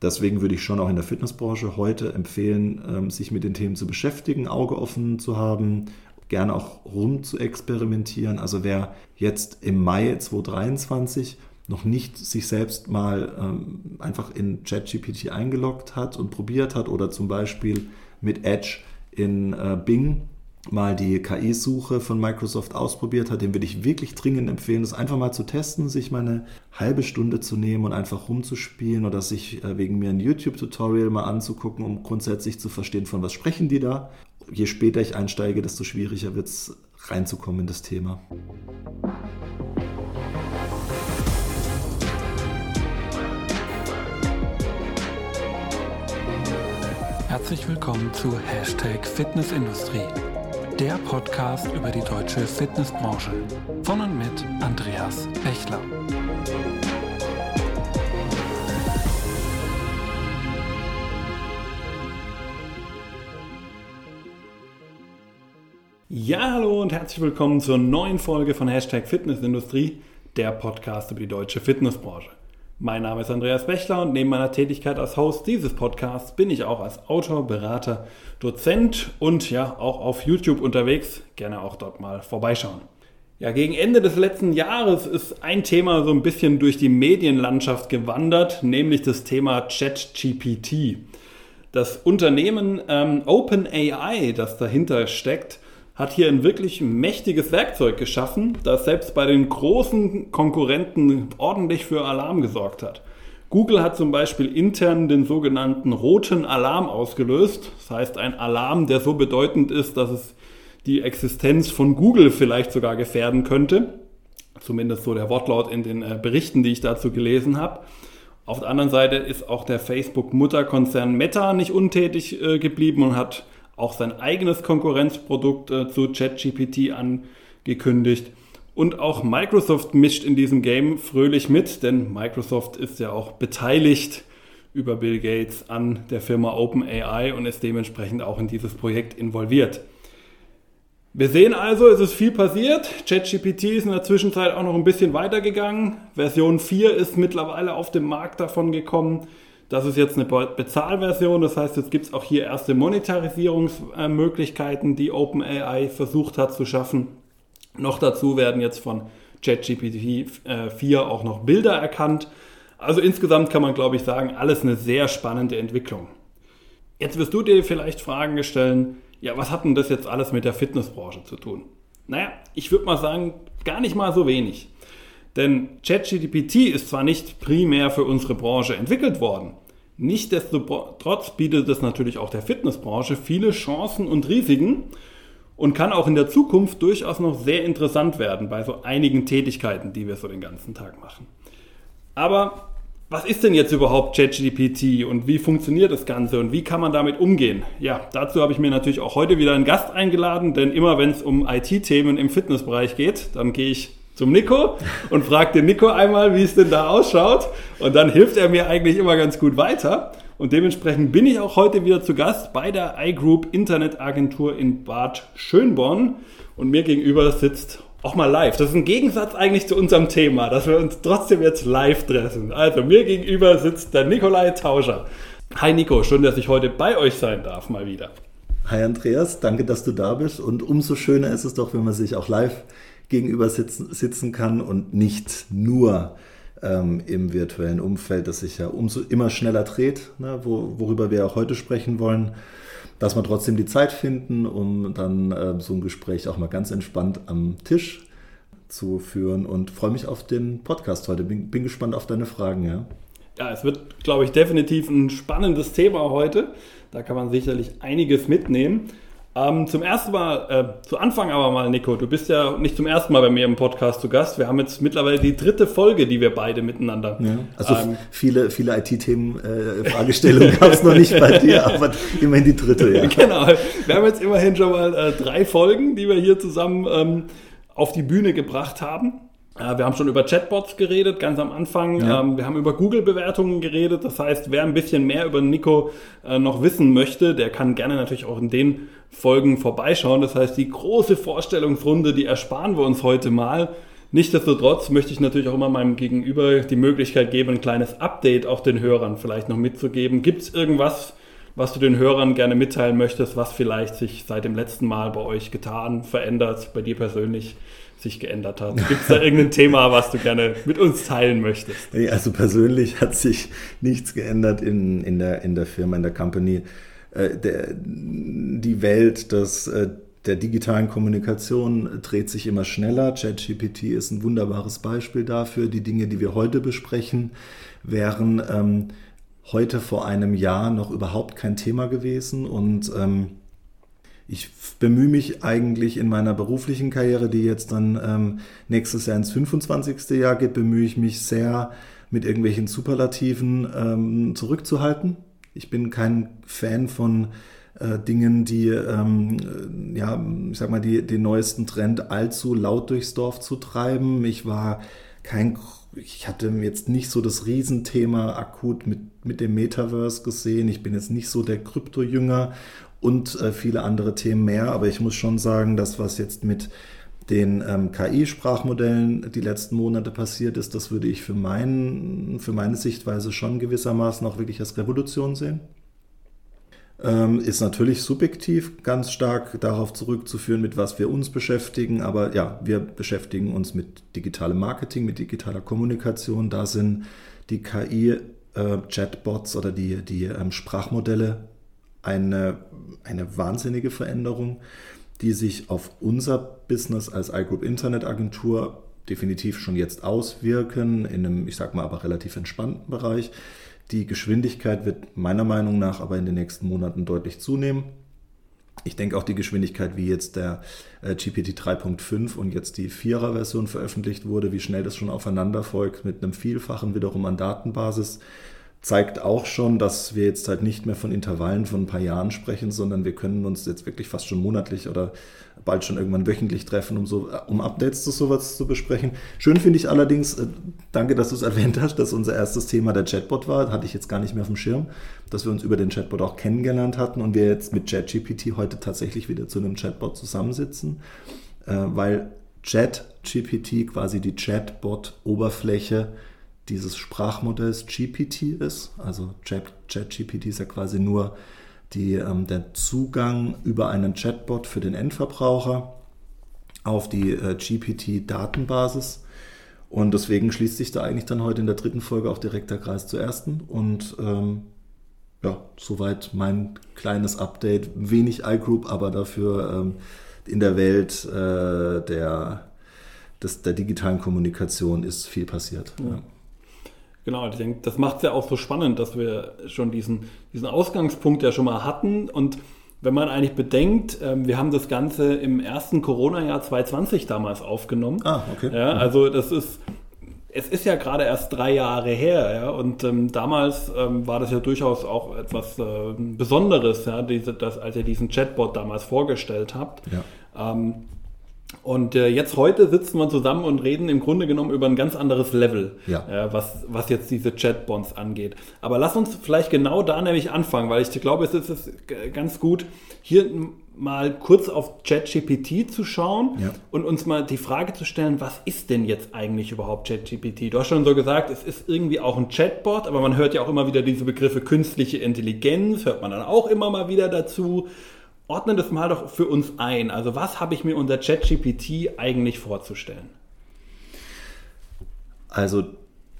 Deswegen würde ich schon auch in der Fitnessbranche heute empfehlen, ähm, sich mit den Themen zu beschäftigen, Auge offen zu haben, gerne auch rum zu experimentieren. Also wer jetzt im Mai 2023 noch nicht sich selbst mal ähm, einfach in ChatGPT eingeloggt hat und probiert hat oder zum Beispiel mit Edge in äh, Bing mal die KI-Suche von Microsoft ausprobiert hat, dem würde ich wirklich dringend empfehlen, das einfach mal zu testen, sich mal eine halbe Stunde zu nehmen und einfach rumzuspielen oder sich äh, wegen mir ein YouTube-Tutorial mal anzugucken, um grundsätzlich zu verstehen, von was sprechen die da. Je später ich einsteige, desto schwieriger wird es reinzukommen in das Thema. Herzlich willkommen zu Hashtag Fitnessindustrie, der Podcast über die deutsche Fitnessbranche. Von und mit Andreas Bechler. Ja, hallo und herzlich willkommen zur neuen Folge von Hashtag Fitnessindustrie, der Podcast über die deutsche Fitnessbranche. Mein Name ist Andreas Bechler und neben meiner Tätigkeit als Host dieses Podcasts bin ich auch als Autor, Berater, Dozent und ja auch auf YouTube unterwegs. Gerne auch dort mal vorbeischauen. Ja, gegen Ende des letzten Jahres ist ein Thema so ein bisschen durch die Medienlandschaft gewandert, nämlich das Thema ChatGPT. Das Unternehmen ähm, OpenAI, das dahinter steckt, hat hier ein wirklich mächtiges Werkzeug geschaffen, das selbst bei den großen Konkurrenten ordentlich für Alarm gesorgt hat. Google hat zum Beispiel intern den sogenannten roten Alarm ausgelöst. Das heißt, ein Alarm, der so bedeutend ist, dass es die Existenz von Google vielleicht sogar gefährden könnte. Zumindest so der Wortlaut in den äh, Berichten, die ich dazu gelesen habe. Auf der anderen Seite ist auch der Facebook-Mutterkonzern Meta nicht untätig äh, geblieben und hat auch sein eigenes Konkurrenzprodukt äh, zu ChatGPT angekündigt. Und auch Microsoft mischt in diesem Game fröhlich mit, denn Microsoft ist ja auch beteiligt über Bill Gates an der Firma OpenAI und ist dementsprechend auch in dieses Projekt involviert. Wir sehen also, es ist viel passiert. ChatGPT ist in der Zwischenzeit auch noch ein bisschen weitergegangen. Version 4 ist mittlerweile auf dem Markt davon gekommen. Das ist jetzt eine Bezahlversion, das heißt, jetzt gibt es auch hier erste Monetarisierungsmöglichkeiten, die OpenAI versucht hat zu schaffen. Noch dazu werden jetzt von ChatGPT 4 auch noch Bilder erkannt. Also insgesamt kann man, glaube ich, sagen, alles eine sehr spannende Entwicklung. Jetzt wirst du dir vielleicht Fragen stellen, ja, was hat denn das jetzt alles mit der Fitnessbranche zu tun? Naja, ich würde mal sagen, gar nicht mal so wenig. Denn ChatGPT ist zwar nicht primär für unsere Branche entwickelt worden, nichtsdestotrotz bietet es natürlich auch der Fitnessbranche viele Chancen und Risiken und kann auch in der Zukunft durchaus noch sehr interessant werden bei so einigen Tätigkeiten, die wir so den ganzen Tag machen. Aber was ist denn jetzt überhaupt ChatGPT und wie funktioniert das Ganze und wie kann man damit umgehen? Ja, dazu habe ich mir natürlich auch heute wieder einen Gast eingeladen, denn immer wenn es um IT-Themen im Fitnessbereich geht, dann gehe ich zum Nico und fragt den Nico einmal, wie es denn da ausschaut. Und dann hilft er mir eigentlich immer ganz gut weiter. Und dementsprechend bin ich auch heute wieder zu Gast bei der iGroup Internetagentur in Bad Schönborn. Und mir gegenüber sitzt auch mal live. Das ist ein Gegensatz eigentlich zu unserem Thema, dass wir uns trotzdem jetzt live treffen. Also mir gegenüber sitzt der Nikolai Tauscher. Hi Nico, schön, dass ich heute bei euch sein darf, mal wieder. Hi Andreas, danke, dass du da bist. Und umso schöner ist es doch, wenn man sich auch live gegenüber sitzen, sitzen kann und nicht nur ähm, im virtuellen Umfeld, das sich ja umso immer schneller dreht, ne, wo, worüber wir auch heute sprechen wollen, dass wir trotzdem die Zeit finden, um dann äh, so ein Gespräch auch mal ganz entspannt am Tisch zu führen und freue mich auf den Podcast heute. Bin, bin gespannt auf deine Fragen, ja. Ja, es wird, glaube ich, definitiv ein spannendes Thema heute. Da kann man sicherlich einiges mitnehmen. Ähm, zum ersten Mal, äh, zu Anfang aber mal, Nico, du bist ja nicht zum ersten Mal bei mir im Podcast zu Gast. Wir haben jetzt mittlerweile die dritte Folge, die wir beide miteinander. Ja, also ähm, viele, viele IT-Themen, äh, Fragestellungen gab es noch nicht bei dir, aber immerhin die dritte, ja. genau. Wir haben jetzt immerhin schon mal äh, drei Folgen, die wir hier zusammen ähm, auf die Bühne gebracht haben. Äh, wir haben schon über Chatbots geredet, ganz am Anfang. Ja. Ähm, wir haben über Google-Bewertungen geredet. Das heißt, wer ein bisschen mehr über Nico äh, noch wissen möchte, der kann gerne natürlich auch in den Folgen vorbeischauen. Das heißt, die große Vorstellungsrunde, die ersparen wir uns heute mal. Nichtsdestotrotz möchte ich natürlich auch immer meinem Gegenüber die Möglichkeit geben, ein kleines Update auch den Hörern vielleicht noch mitzugeben. Gibt es irgendwas, was du den Hörern gerne mitteilen möchtest, was vielleicht sich seit dem letzten Mal bei euch getan, verändert, bei dir persönlich sich geändert hat? Gibt es da irgendein Thema, was du gerne mit uns teilen möchtest? Also persönlich hat sich nichts geändert in, in, der, in der Firma, in der Company. Äh, der, die Welt des, äh, der digitalen Kommunikation dreht sich immer schneller. ChatGPT ist ein wunderbares Beispiel dafür. Die Dinge, die wir heute besprechen, wären ähm, heute vor einem Jahr noch überhaupt kein Thema gewesen und ähm, ich bemühe mich eigentlich in meiner beruflichen Karriere, die jetzt dann ähm, nächstes Jahr ins 25. Jahr geht, bemühe ich mich sehr, mit irgendwelchen Superlativen ähm, zurückzuhalten. Ich bin kein Fan von äh, Dingen, die, ähm, ja, ich sag mal, die, den neuesten Trend allzu laut durchs Dorf zu treiben. Ich war kein ich hatte jetzt nicht so das Riesenthema akut mit, mit dem Metaverse gesehen. Ich bin jetzt nicht so der Krypto-Jünger und äh, viele andere Themen mehr. Aber ich muss schon sagen, das, was jetzt mit den ähm, KI-Sprachmodellen die letzten Monate passiert ist, das würde ich für, mein, für meine Sichtweise schon gewissermaßen auch wirklich als Revolution sehen. Ähm, ist natürlich subjektiv ganz stark darauf zurückzuführen, mit was wir uns beschäftigen. Aber ja, wir beschäftigen uns mit digitalem Marketing, mit digitaler Kommunikation. Da sind die KI-Chatbots äh, oder die, die ähm, Sprachmodelle eine, eine wahnsinnige Veränderung, die sich auf unser Business als iGroup Internetagentur definitiv schon jetzt auswirken, in einem, ich sag mal, aber relativ entspannten Bereich. Die Geschwindigkeit wird meiner Meinung nach aber in den nächsten Monaten deutlich zunehmen. Ich denke auch die Geschwindigkeit, wie jetzt der äh, GPT 3.5 und jetzt die 4er Version veröffentlicht wurde, wie schnell das schon aufeinander folgt mit einem Vielfachen wiederum an Datenbasis, zeigt auch schon, dass wir jetzt halt nicht mehr von Intervallen von ein paar Jahren sprechen, sondern wir können uns jetzt wirklich fast schon monatlich oder bald schon irgendwann wöchentlich treffen, um, so, um Updates zu sowas zu besprechen. Schön finde ich allerdings, äh, danke, dass du es erwähnt hast, dass unser erstes Thema der Chatbot war, hatte ich jetzt gar nicht mehr auf dem Schirm, dass wir uns über den Chatbot auch kennengelernt hatten und wir jetzt mit ChatGPT heute tatsächlich wieder zu einem Chatbot zusammensitzen, äh, weil ChatGPT quasi die Chatbot-Oberfläche dieses Sprachmodells GPT ist. Also ChatGPT ist ja quasi nur die, ähm, der Zugang über einen Chatbot für den Endverbraucher auf die äh, GPT-Datenbasis. Und deswegen schließt sich da eigentlich dann heute in der dritten Folge auch direkt der Kreis zur ersten. Und ähm, ja, soweit mein kleines Update. Wenig iGroup, aber dafür ähm, in der Welt äh, der, des, der digitalen Kommunikation ist viel passiert. Ja. Ja. Genau, ich denke, das macht es ja auch so spannend, dass wir schon diesen, diesen Ausgangspunkt ja schon mal hatten. Und wenn man eigentlich bedenkt, ähm, wir haben das Ganze im ersten Corona-Jahr 2020 damals aufgenommen. Ah, okay. Ja, mhm. also das ist, es ist ja gerade erst drei Jahre her, ja, und ähm, damals ähm, war das ja durchaus auch etwas äh, Besonderes, ja, diese, das, als ihr diesen Chatbot damals vorgestellt habt. Ja. Ähm, und äh, jetzt heute sitzen wir zusammen und reden im Grunde genommen über ein ganz anderes Level, ja. äh, was, was jetzt diese Chatbonds angeht. Aber lass uns vielleicht genau da nämlich anfangen, weil ich glaube, es ist, es ist ganz gut, hier mal kurz auf ChatGPT zu schauen ja. und uns mal die Frage zu stellen, was ist denn jetzt eigentlich überhaupt ChatGPT? Du hast schon so gesagt, es ist irgendwie auch ein Chatbot, aber man hört ja auch immer wieder diese Begriffe künstliche Intelligenz, hört man dann auch immer mal wieder dazu ordne das mal doch für uns ein. Also was habe ich mir unter ChatGPT eigentlich vorzustellen? Also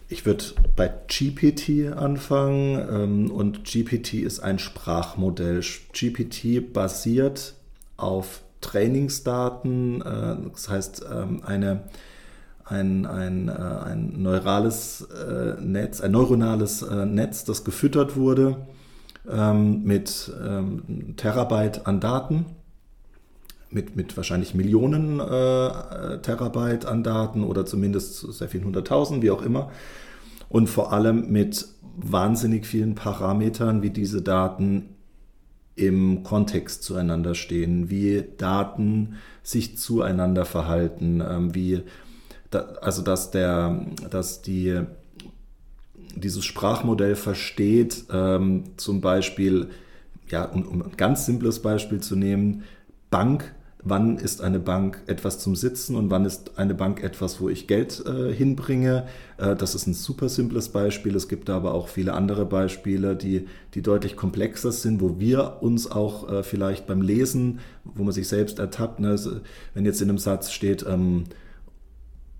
ich würde bei GPT anfangen ähm, und GPT ist ein Sprachmodell. GPT basiert auf Trainingsdaten, äh, das heißt ähm, eine, ein, ein, äh, ein neurales äh, Netz, ein neuronales Netz, das gefüttert wurde ähm, mit ähm, Terabyte an Daten, mit, mit wahrscheinlich Millionen äh, Terabyte an Daten oder zumindest sehr vielen hunderttausend, wie auch immer. Und vor allem mit wahnsinnig vielen Parametern, wie diese Daten im Kontext zueinander stehen, wie Daten sich zueinander verhalten, ähm, wie da, also dass der, dass die dieses Sprachmodell versteht, ähm, zum Beispiel, ja, um, um, ein ganz simples Beispiel zu nehmen, Bank, wann ist eine Bank etwas zum Sitzen und wann ist eine Bank etwas, wo ich Geld äh, hinbringe. Äh, das ist ein super simples Beispiel. Es gibt aber auch viele andere Beispiele, die, die deutlich komplexer sind, wo wir uns auch äh, vielleicht beim Lesen, wo man sich selbst ertappt, ne, wenn jetzt in einem Satz steht, ähm,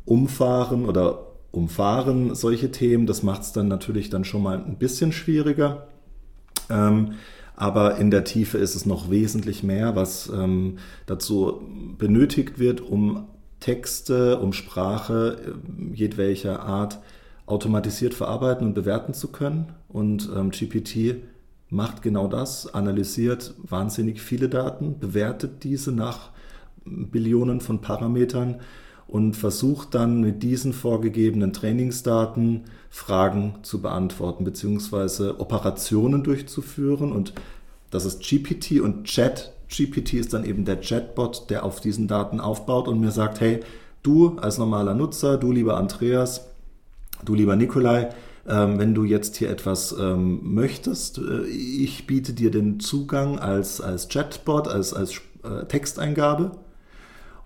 umfahren oder umfahren solche Themen, das macht es dann natürlich dann schon mal ein bisschen schwieriger. Ähm, aber in der Tiefe ist es noch wesentlich mehr, was ähm, dazu benötigt wird, um Texte, um Sprache äh, jedwelcher Art automatisiert verarbeiten und bewerten zu können. Und ähm, GPT macht genau das, analysiert wahnsinnig viele Daten, bewertet diese nach Billionen von Parametern und versucht dann mit diesen vorgegebenen Trainingsdaten Fragen zu beantworten bzw. Operationen durchzuführen. Und das ist GPT und Chat. GPT ist dann eben der Chatbot, der auf diesen Daten aufbaut und mir sagt, hey, du als normaler Nutzer, du lieber Andreas, du lieber Nikolai, ähm, wenn du jetzt hier etwas ähm, möchtest, äh, ich biete dir den Zugang als, als Chatbot, als, als äh, Texteingabe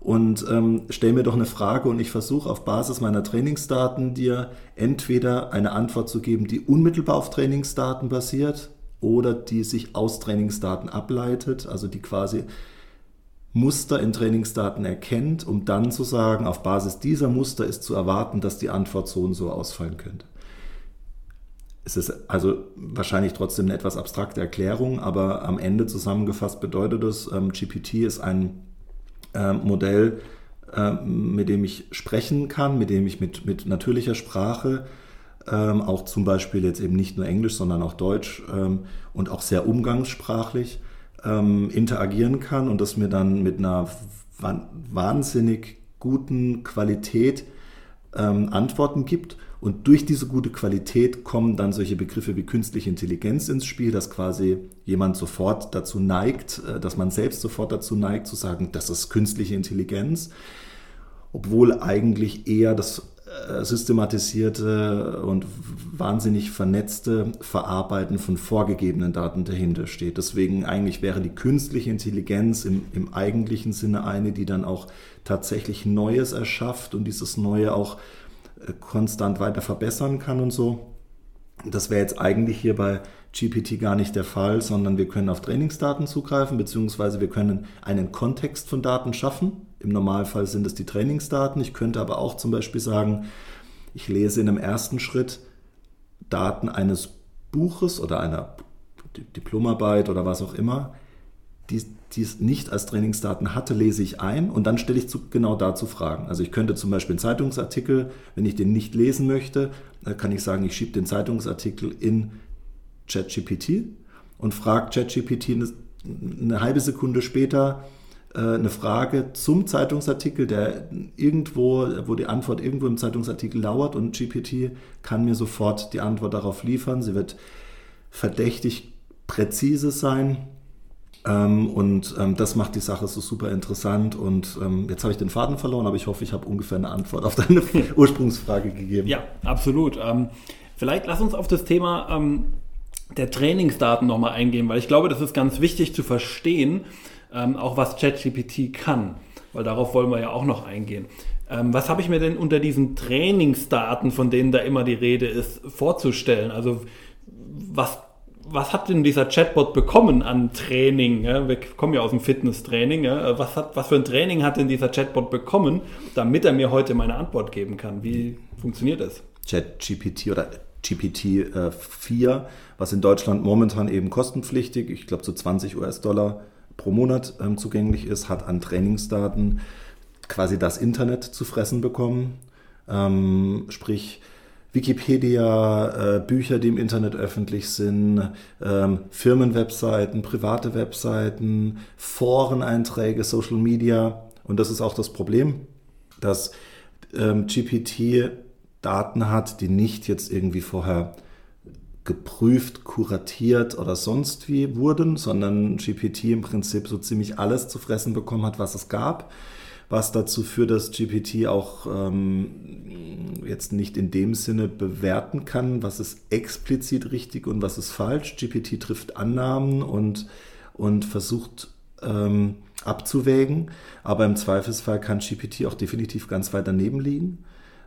und ähm, stell mir doch eine Frage und ich versuche auf Basis meiner Trainingsdaten dir entweder eine Antwort zu geben, die unmittelbar auf Trainingsdaten basiert oder die sich aus Trainingsdaten ableitet, also die quasi Muster in Trainingsdaten erkennt, um dann zu sagen, auf Basis dieser Muster ist zu erwarten, dass die Antwort so und so ausfallen könnte. Es ist also wahrscheinlich trotzdem eine etwas abstrakte Erklärung, aber am Ende zusammengefasst bedeutet es, ähm, GPT ist ein äh, Modell, äh, mit dem ich sprechen kann, mit dem ich mit, mit natürlicher Sprache, ähm, auch zum Beispiel jetzt eben nicht nur Englisch, sondern auch Deutsch ähm, und auch sehr umgangssprachlich ähm, interagieren kann und das mir dann mit einer wahnsinnig guten Qualität ähm, Antworten gibt und durch diese gute Qualität kommen dann solche Begriffe wie künstliche Intelligenz ins Spiel, dass quasi jemand sofort dazu neigt, äh, dass man selbst sofort dazu neigt zu sagen, das ist künstliche Intelligenz, obwohl eigentlich eher das äh, systematisierte und wahnsinnig vernetzte Verarbeiten von vorgegebenen Daten dahinter steht. Deswegen eigentlich wäre die künstliche Intelligenz im, im eigentlichen Sinne eine, die dann auch tatsächlich Neues erschafft und dieses Neue auch konstant weiter verbessern kann und so. Das wäre jetzt eigentlich hier bei GPT gar nicht der Fall, sondern wir können auf Trainingsdaten zugreifen, beziehungsweise wir können einen Kontext von Daten schaffen. Im Normalfall sind es die Trainingsdaten. Ich könnte aber auch zum Beispiel sagen, ich lese in einem ersten Schritt Daten eines Buches oder einer Diplomarbeit oder was auch immer, die, die es nicht als Trainingsdaten hatte, lese ich ein und dann stelle ich zu, genau dazu Fragen. Also ich könnte zum Beispiel einen Zeitungsartikel, wenn ich den nicht lesen möchte, kann ich sagen, ich schiebe den Zeitungsartikel in ChatGPT und frage ChatGPT eine, eine halbe Sekunde später äh, eine Frage zum Zeitungsartikel, der irgendwo, wo die Antwort irgendwo im Zeitungsartikel lauert und GPT kann mir sofort die Antwort darauf liefern. Sie wird verdächtig präzise sein ähm, und ähm, das macht die Sache so super interessant. Und ähm, jetzt habe ich den Faden verloren, aber ich hoffe, ich habe ungefähr eine Antwort auf deine Ursprungsfrage gegeben. Ja, absolut. Ähm, vielleicht lass uns auf das Thema ähm, der Trainingsdaten nochmal eingehen, weil ich glaube, das ist ganz wichtig zu verstehen, ähm, auch was ChatGPT kann, weil darauf wollen wir ja auch noch eingehen. was habe ich mir denn unter diesen Trainingsdaten, von denen da immer die Rede ist, vorzustellen? Also was was hat denn dieser Chatbot bekommen an Training? Ja, wir kommen ja aus dem Fitnesstraining. Ja. Was, hat, was für ein Training hat denn dieser Chatbot bekommen, damit er mir heute meine Antwort geben kann? Wie funktioniert das? ChatGPT oder GPT-4, äh, was in Deutschland momentan eben kostenpflichtig, ich glaube so 20 US-Dollar pro Monat ähm, zugänglich ist, hat an Trainingsdaten quasi das Internet zu fressen bekommen. Ähm, sprich, Wikipedia, äh, Bücher, die im Internet öffentlich sind, ähm, Firmenwebseiten, private Webseiten, Foreneinträge, Social Media. Und das ist auch das Problem, dass ähm, GPT Daten hat, die nicht jetzt irgendwie vorher geprüft, kuratiert oder sonst wie wurden, sondern GPT im Prinzip so ziemlich alles zu fressen bekommen hat, was es gab was dazu führt, dass GPT auch ähm, jetzt nicht in dem Sinne bewerten kann, was ist explizit richtig und was ist falsch. GPT trifft Annahmen und, und versucht ähm, abzuwägen. Aber im Zweifelsfall kann GPT auch definitiv ganz weit daneben liegen.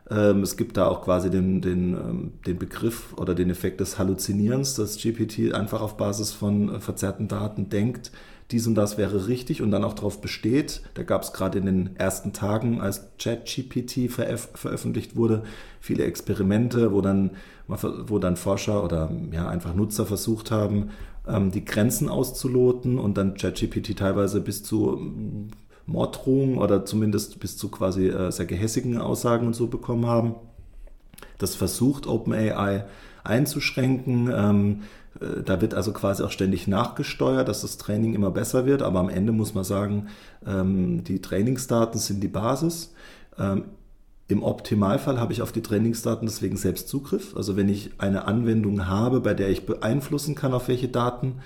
Ähm, es gibt da auch quasi den, den, ähm, den Begriff oder den Effekt des Halluzinierens, dass GPT einfach auf Basis von äh, verzerrten Daten denkt, dies und das wäre richtig und dann auch darauf besteht. Da gab es gerade in den ersten Tagen, als ChatGPT veröf veröffentlicht wurde, viele Experimente, wo dann, wo dann Forscher oder ja, einfach Nutzer versucht haben, ähm, die Grenzen auszuloten und dann ChatGPT teilweise bis zu Morddrohungen oder zumindest bis zu quasi äh, sehr gehässigen Aussagen und so bekommen haben. Das versucht OpenAI einzuschränken. Ähm, äh, da wird also quasi auch ständig nachgesteuert, dass das Training immer besser wird. Aber am Ende muss man sagen, ähm, die Trainingsdaten sind die Basis. Ähm, Im Optimalfall habe ich auf die Trainingsdaten deswegen selbst Zugriff. Also wenn ich eine Anwendung habe, bei der ich beeinflussen kann, auf welche Daten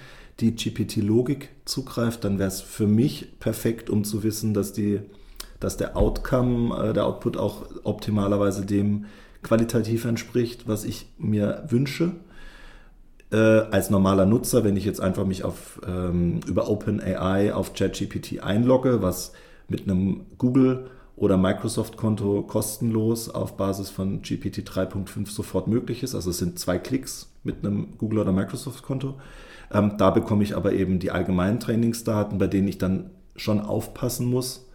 die GPT-Logik zugreift, dann wäre es für mich perfekt, um zu wissen, dass, die, dass der Outcome, äh, der Output auch optimalerweise dem qualitativ entspricht, was ich mir wünsche. Äh, als normaler Nutzer, wenn ich jetzt einfach mich auf, ähm, über OpenAI auf ChatGPT einlogge, was mit einem Google oder Microsoft-Konto kostenlos auf Basis von GPT 3.5 sofort möglich ist. Also es sind zwei Klicks mit einem Google oder Microsoft-Konto. Ähm, da bekomme ich aber eben die allgemeinen Trainingsdaten, bei denen ich dann schon aufpassen muss,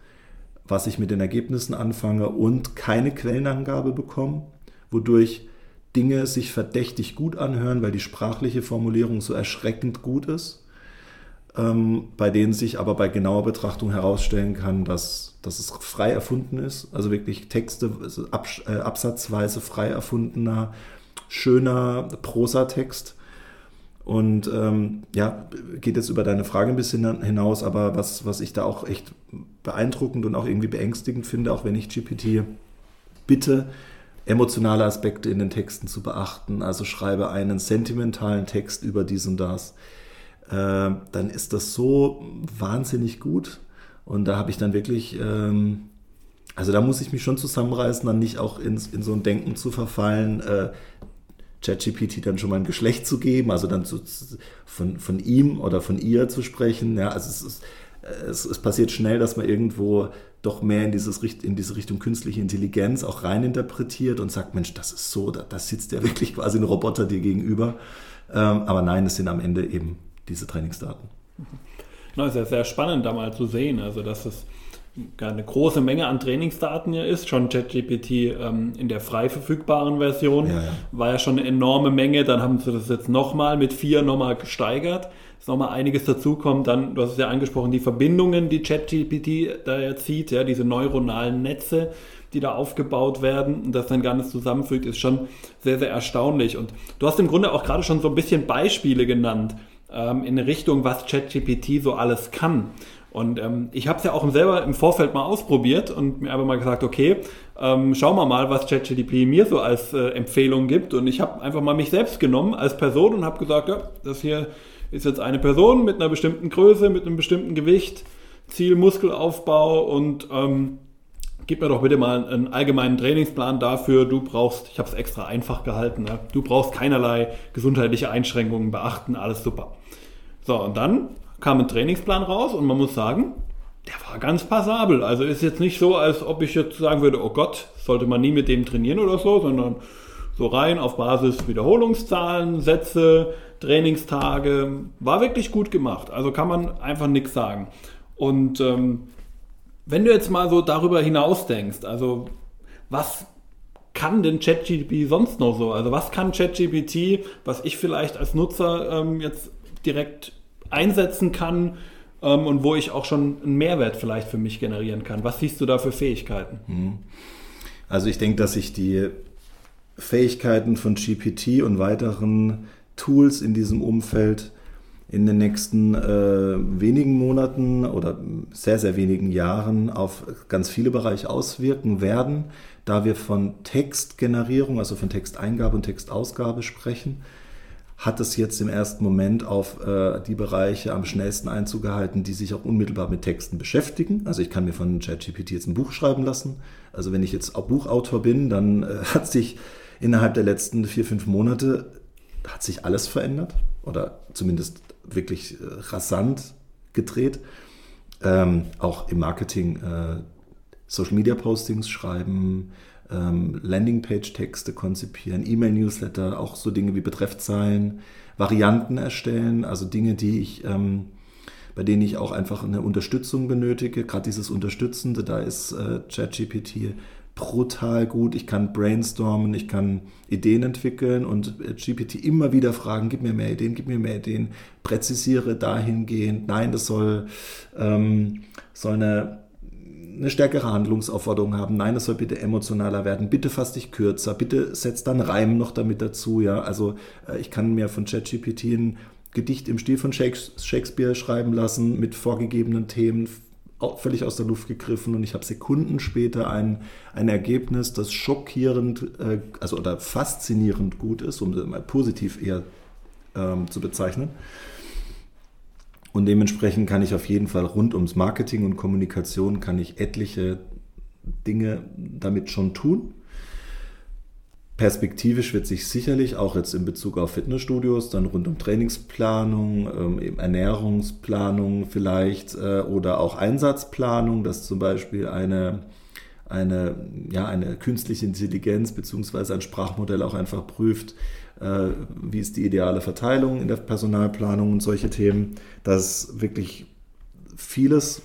was ich mit den Ergebnissen anfange und keine Quellenangabe bekomme, wodurch Dinge sich verdächtig gut anhören, weil die sprachliche Formulierung so erschreckend gut ist, ähm, bei denen sich aber bei genauer Betrachtung herausstellen kann, dass, dass es frei erfunden ist, also wirklich Texte, also abs äh, absatzweise frei erfundener, schöner Prosatext. Und ähm, ja, geht jetzt über deine Frage ein bisschen hinaus, aber was, was ich da auch echt beeindruckend und auch irgendwie beängstigend finde, auch wenn ich GPT bitte, emotionale Aspekte in den Texten zu beachten, also schreibe einen sentimentalen Text über dies und das, äh, dann ist das so wahnsinnig gut. Und da habe ich dann wirklich, ähm, also da muss ich mich schon zusammenreißen, dann nicht auch ins, in so ein Denken zu verfallen, äh, ChatGPT dann schon mal ein Geschlecht zu geben, also dann zu, von, von ihm oder von ihr zu sprechen. Ja, also es, ist, es, es passiert schnell, dass man irgendwo doch mehr in, dieses, in diese Richtung künstliche Intelligenz auch reininterpretiert und sagt, Mensch, das ist so, da, da sitzt ja wirklich quasi ein Roboter dir gegenüber. Ähm, aber nein, es sind am Ende eben diese Trainingsdaten. Na, ist ja sehr spannend da mal zu sehen, also dass es eine große Menge an Trainingsdaten ja ist. Schon ChatGPT ähm, in der frei verfügbaren Version ja, ja. war ja schon eine enorme Menge. Dann haben sie das jetzt nochmal mit vier nochmal gesteigert. Ist nochmal einiges dazukommt. Dann, du hast es ja angesprochen, die Verbindungen, die ChatGPT da jetzt sieht, ja, diese neuronalen Netze, die da aufgebaut werden und das dann gar nicht zusammenfügt, ist schon sehr, sehr erstaunlich. Und du hast im Grunde auch gerade schon so ein bisschen Beispiele genannt ähm, in Richtung, was ChatGPT so alles kann. Und ähm, ich habe es ja auch selber im Vorfeld mal ausprobiert und mir einfach mal gesagt, okay, ähm, schauen wir mal, was ChatGPT mir so als äh, Empfehlung gibt. Und ich habe einfach mal mich selbst genommen als Person und habe gesagt, ja, das hier ist jetzt eine Person mit einer bestimmten Größe, mit einem bestimmten Gewicht, Ziel Muskelaufbau und ähm, gib mir doch bitte mal einen allgemeinen Trainingsplan dafür. Du brauchst, ich habe es extra einfach gehalten, ne? du brauchst keinerlei gesundheitliche Einschränkungen beachten, alles super. So, und dann kam ein Trainingsplan raus und man muss sagen, der war ganz passabel. Also ist jetzt nicht so, als ob ich jetzt sagen würde, oh Gott, sollte man nie mit dem trainieren oder so, sondern so rein auf Basis Wiederholungszahlen, Sätze, Trainingstage. War wirklich gut gemacht. Also kann man einfach nichts sagen. Und ähm, wenn du jetzt mal so darüber hinaus denkst, also was kann denn ChatGPT sonst noch so? Also was kann ChatGPT, was ich vielleicht als Nutzer ähm, jetzt direkt einsetzen kann ähm, und wo ich auch schon einen Mehrwert vielleicht für mich generieren kann. Was siehst du da für Fähigkeiten? Hm. Also ich denke, dass sich die Fähigkeiten von GPT und weiteren Tools in diesem Umfeld in den nächsten äh, wenigen Monaten oder sehr, sehr wenigen Jahren auf ganz viele Bereiche auswirken werden, da wir von Textgenerierung, also von Texteingabe und Textausgabe sprechen hat es jetzt im ersten Moment auf äh, die Bereiche am schnellsten Einzug gehalten, die sich auch unmittelbar mit Texten beschäftigen. Also ich kann mir von ChatGPT jetzt ein Buch schreiben lassen. Also wenn ich jetzt auch Buchautor bin, dann äh, hat sich innerhalb der letzten vier, fünf Monate hat sich alles verändert oder zumindest wirklich äh, rasant gedreht. ähm, auch im Marketing äh, Social Media Postings schreiben, ähm, Landingpage-Texte konzipieren, E-Mail-Newsletter, auch so Dinge wie Betreffzeilen, Varianten erstellen, also Dinge, die ich, ähm, bei denen ich auch einfach eine Unterstützung benötige. Gerade dieses Unterstützende, da ist äh, ChatGPT brutal gut. Ich kann brainstormen, ich kann Ideen entwickeln und äh, GPT immer wieder fragen, gib mir mehr Ideen, gib mir mehr Ideen, präzisiere dahingehend, nein, das soll, ähm, soll eine eine stärkere Handlungsaufforderung haben. Nein, es soll bitte emotionaler werden. Bitte fass dich kürzer. Bitte setz dann Reim noch damit dazu. Ja, also äh, ich kann mir von ChatGPT ein Gedicht im Stil von Shakespeare schreiben lassen mit vorgegebenen Themen, völlig aus der Luft gegriffen und ich habe Sekunden später ein, ein Ergebnis, das schockierend, äh, also oder faszinierend gut ist, um es mal positiv eher ähm, zu bezeichnen. Und dementsprechend kann ich auf jeden Fall rund ums Marketing und Kommunikation kann ich etliche Dinge damit schon tun. Perspektivisch wird sich sicherlich auch jetzt in Bezug auf Fitnessstudios dann rund um Trainingsplanung, ähm, Ernährungsplanung vielleicht äh, oder auch Einsatzplanung, dass zum Beispiel eine, eine, ja, eine künstliche Intelligenz bzw. ein Sprachmodell auch einfach prüft, äh, wie ist die ideale Verteilung in der Personalplanung und solche Themen. dass wirklich vieles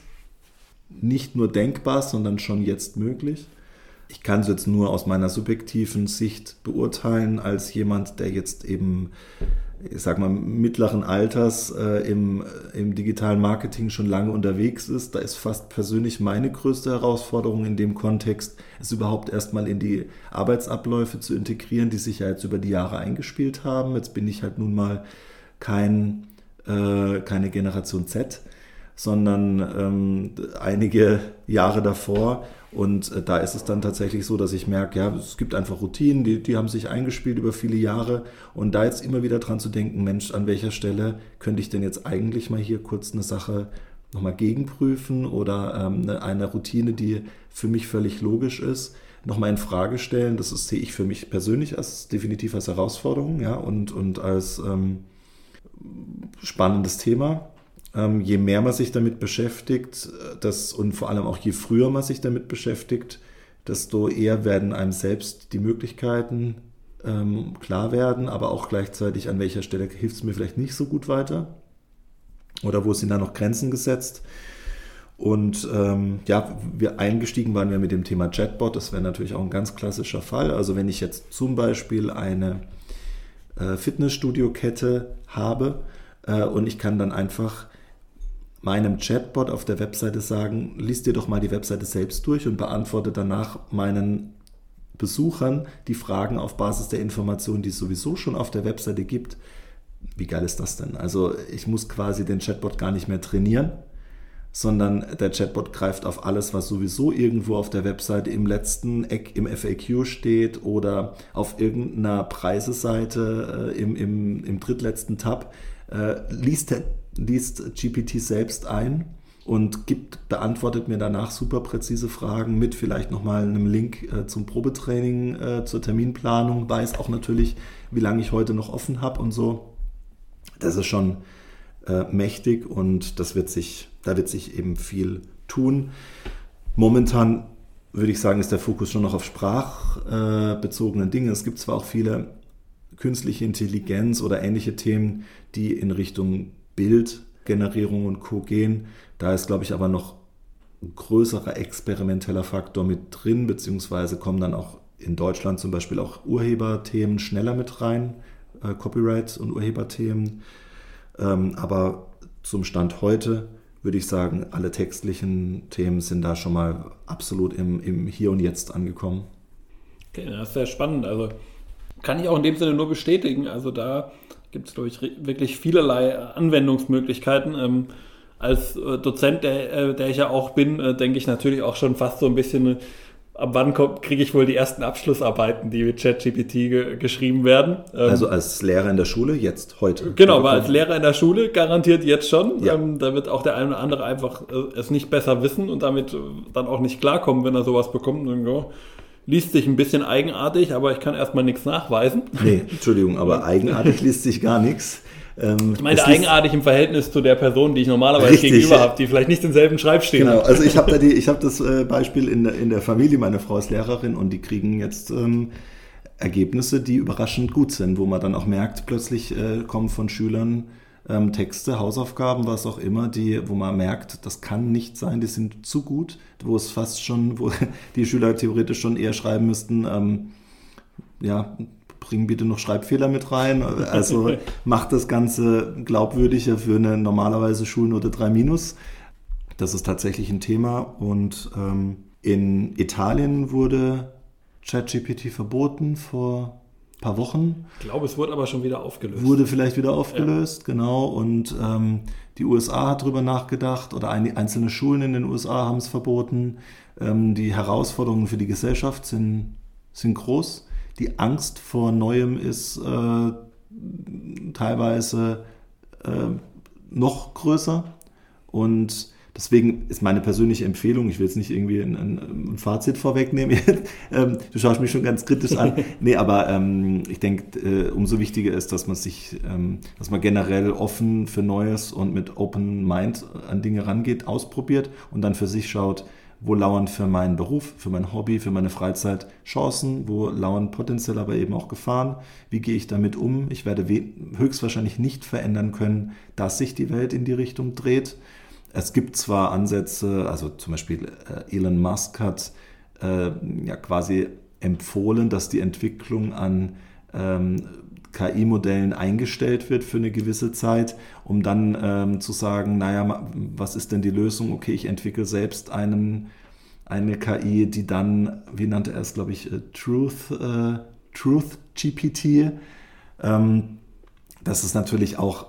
nicht nur denkbar, sondern schon jetzt möglich. Ich kann es jetzt nur aus meiner subjektiven Sicht beurteilen, als jemand, der jetzt eben ich sag mal, mittleren Alters äh, im, im digitalen Marketing schon lange unterwegs ist. Da ist fast persönlich meine größte Herausforderung in dem Kontext, es überhaupt erstmal in die Arbeitsabläufe zu integrieren, die sich ja jetzt über die Jahre eingespielt haben. Jetzt bin ich halt nun mal kein, äh, keine Generation Z, sondern ähm, einige Jahre davor und äh, da ist es dann tatsächlich so, dass ich merke, ja, es gibt einfach Routinen, die, die haben sich eingespielt über viele Jahre. Und da jetzt immer wieder dran zu denken, Mensch, an welcher Stelle könnte ich denn jetzt eigentlich mal hier kurz eine Sache nochmal gegenprüfen oder ähm, eine, eine Routine, die für mich völlig logisch ist, nochmal in Frage stellen. Das ist, sehe ich für mich persönlich als definitiv als Herausforderung, ja, und, und als ähm, spannendes Thema ähm, je mehr man sich damit beschäftigt, äh, das, und vor allem auch je früher man sich damit beschäftigt, desto eher werden einem selbst die Möglichkeiten ähm, klar werden, aber auch gleichzeitig, an welcher Stelle hilft es mir vielleicht nicht so gut weiter oder wo sind da noch Grenzen gesetzt. Und ähm, ja, wir eingestiegen waren wir mit dem Thema Chatbot. Das wäre natürlich auch ein ganz klassischer Fall. Also wenn ich jetzt zum Beispiel eine äh, Fitnessstudio-Kette habe äh, und ich kann dann einfach meinem Chatbot auf der Webseite sagen, liest dir doch mal die Webseite selbst durch und beantworte danach meinen Besuchern die Fragen auf Basis der Informationen, die es sowieso schon auf der Webseite gibt. Wie geil ist das denn? Also ich muss quasi den Chatbot gar nicht mehr trainieren, sondern der Chatbot greift auf alles, was sowieso irgendwo auf der Webseite im letzten Eck im FAQ steht oder auf irgendeiner Preiseseite äh, im, im, im drittletzten Tab. Äh, liest der liest GPT selbst ein und gibt, beantwortet mir danach super präzise Fragen mit vielleicht nochmal einem Link äh, zum Probetraining, äh, zur Terminplanung, weiß auch natürlich, wie lange ich heute noch offen habe und so. Das ist schon äh, mächtig und das wird sich, da wird sich eben viel tun. Momentan würde ich sagen, ist der Fokus schon noch auf sprachbezogenen Dingen. Es gibt zwar auch viele künstliche Intelligenz oder ähnliche Themen, die in Richtung Bildgenerierung und Co. gehen. Da ist, glaube ich, aber noch ein größerer experimenteller Faktor mit drin, beziehungsweise kommen dann auch in Deutschland zum Beispiel auch Urheberthemen schneller mit rein, äh, Copyright und Urheberthemen. Ähm, aber zum Stand heute würde ich sagen, alle textlichen Themen sind da schon mal absolut im, im Hier und Jetzt angekommen. Okay, das ist sehr spannend. Also kann ich auch in dem Sinne nur bestätigen. Also da gibt es, glaube ich, wirklich vielerlei Anwendungsmöglichkeiten. Ähm, als äh, Dozent, der, äh, der ich ja auch bin, äh, denke ich natürlich auch schon fast so ein bisschen, äh, ab wann kriege ich wohl die ersten Abschlussarbeiten, die mit ChatGPT ge geschrieben werden. Ähm, also als Lehrer in der Schule jetzt, heute? Genau, aber als Lehrer in der Schule garantiert jetzt schon. Ja. Ähm, da wird auch der eine oder andere einfach äh, es nicht besser wissen und damit äh, dann auch nicht klarkommen, wenn er sowas bekommt. Und, ja, liest sich ein bisschen eigenartig, aber ich kann erstmal nichts nachweisen. Nee, Entschuldigung, aber eigenartig liest sich gar nichts. Ähm, ich meine, eigenartig im Verhältnis zu der Person, die ich normalerweise richtig, gegenüber ja. habe, die vielleicht nicht denselben Schreibstil genau, hat. also ich habe da die, ich habe das äh, Beispiel in der, in der Familie, meine Frau ist Lehrerin und die kriegen jetzt ähm, Ergebnisse, die überraschend gut sind, wo man dann auch merkt, plötzlich äh, kommen von Schülern ähm, Texte, Hausaufgaben, was auch immer, die, wo man merkt, das kann nicht sein, die sind zu gut, wo es fast schon, wo die Schüler theoretisch schon eher schreiben müssten, ähm, ja, bring bitte noch Schreibfehler mit rein. Also macht das Ganze glaubwürdiger für eine normalerweise Schulnote 3 minus. Das ist tatsächlich ein Thema. Und ähm, in Italien wurde ChatGPT verboten vor paar Wochen. Ich glaube, es wurde aber schon wieder aufgelöst. Wurde vielleicht wieder aufgelöst, ja. genau. Und ähm, die USA hat darüber nachgedacht oder ein, einzelne Schulen in den USA haben es verboten. Ähm, die Herausforderungen für die Gesellschaft sind, sind groß die Angst vor Neuem ist äh, teilweise äh, noch größer. Und deswegen ist meine persönliche Empfehlung, ich will jetzt nicht irgendwie ein, ein, Fazit vorwegnehmen, ähm, du schaust mich schon ganz kritisch an. nee, aber ähm, ich denke, äh, umso wichtiger ist, dass man sich, ähm, dass man generell offen für Neues und mit Open Mind an Dinge rangeht, ausprobiert und dann für sich schaut, wo lauern für meinen Beruf, für mein Hobby, für meine Freizeit Chancen, wo lauern potenziell aber eben auch Gefahren, wie gehe ich damit um. Ich werde höchstwahrscheinlich nicht verändern können, dass sich die Welt in die Richtung dreht. Es gibt zwar Ansätze, also zum Beispiel äh, Elon Musk hat äh, ja quasi empfohlen, dass die Entwicklung an ähm, KI-Modellen eingestellt wird für eine gewisse Zeit, um dann ähm, zu sagen, naja, was ist denn die Lösung? Okay, ich entwickle selbst einen, eine KI, die dann, wie nannte er es, glaube ich, äh, Truth, äh, Truth GPT. Ähm, das ist natürlich auch,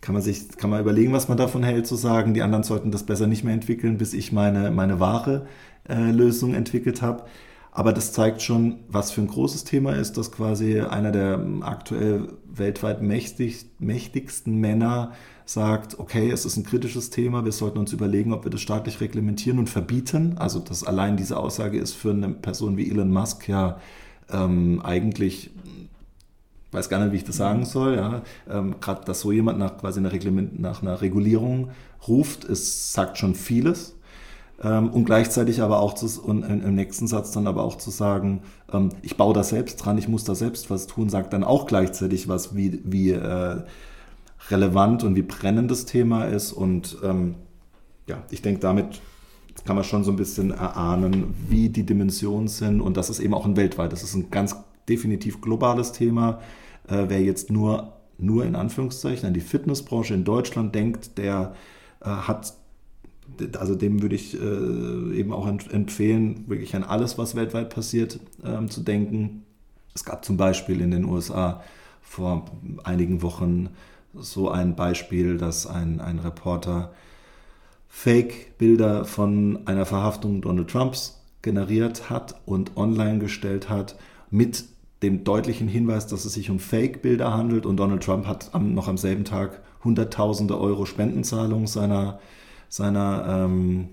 kann man sich, kann man überlegen, was man davon hält, zu sagen, die anderen sollten das besser nicht mehr entwickeln, bis ich meine, meine wahre äh, Lösung entwickelt habe. Aber das zeigt schon, was für ein großes Thema ist, dass quasi einer der aktuell weltweit mächtig, mächtigsten Männer sagt, okay, es ist ein kritisches Thema, wir sollten uns überlegen, ob wir das staatlich reglementieren und verbieten. Also dass allein diese Aussage ist für eine Person wie Elon Musk ja ähm, eigentlich weiß gar nicht, wie ich das sagen soll. Ja. Ähm, Gerade, dass so jemand nach quasi einer, Reglement, nach einer Regulierung ruft, es sagt schon vieles. Ähm, und gleichzeitig aber auch zu, und im nächsten Satz dann aber auch zu sagen, ähm, ich baue da selbst dran, ich muss da selbst was tun, sagt dann auch gleichzeitig was, wie, wie äh, relevant und wie brennend das Thema ist. Und ähm, ja, ich denke, damit kann man schon so ein bisschen erahnen, wie die Dimensionen sind und das ist eben auch ein weltweit, das ist ein ganz definitiv globales Thema. Äh, wer jetzt nur, nur in Anführungszeichen an die Fitnessbranche in Deutschland denkt, der äh, hat also dem würde ich äh, eben auch empfehlen, wirklich an alles, was weltweit passiert, ähm, zu denken. Es gab zum Beispiel in den USA vor einigen Wochen so ein Beispiel, dass ein, ein Reporter Fake-Bilder von einer Verhaftung Donald Trumps generiert hat und online gestellt hat mit dem deutlichen Hinweis, dass es sich um Fake-Bilder handelt und Donald Trump hat am, noch am selben Tag Hunderttausende Euro Spendenzahlung seiner seiner ähm,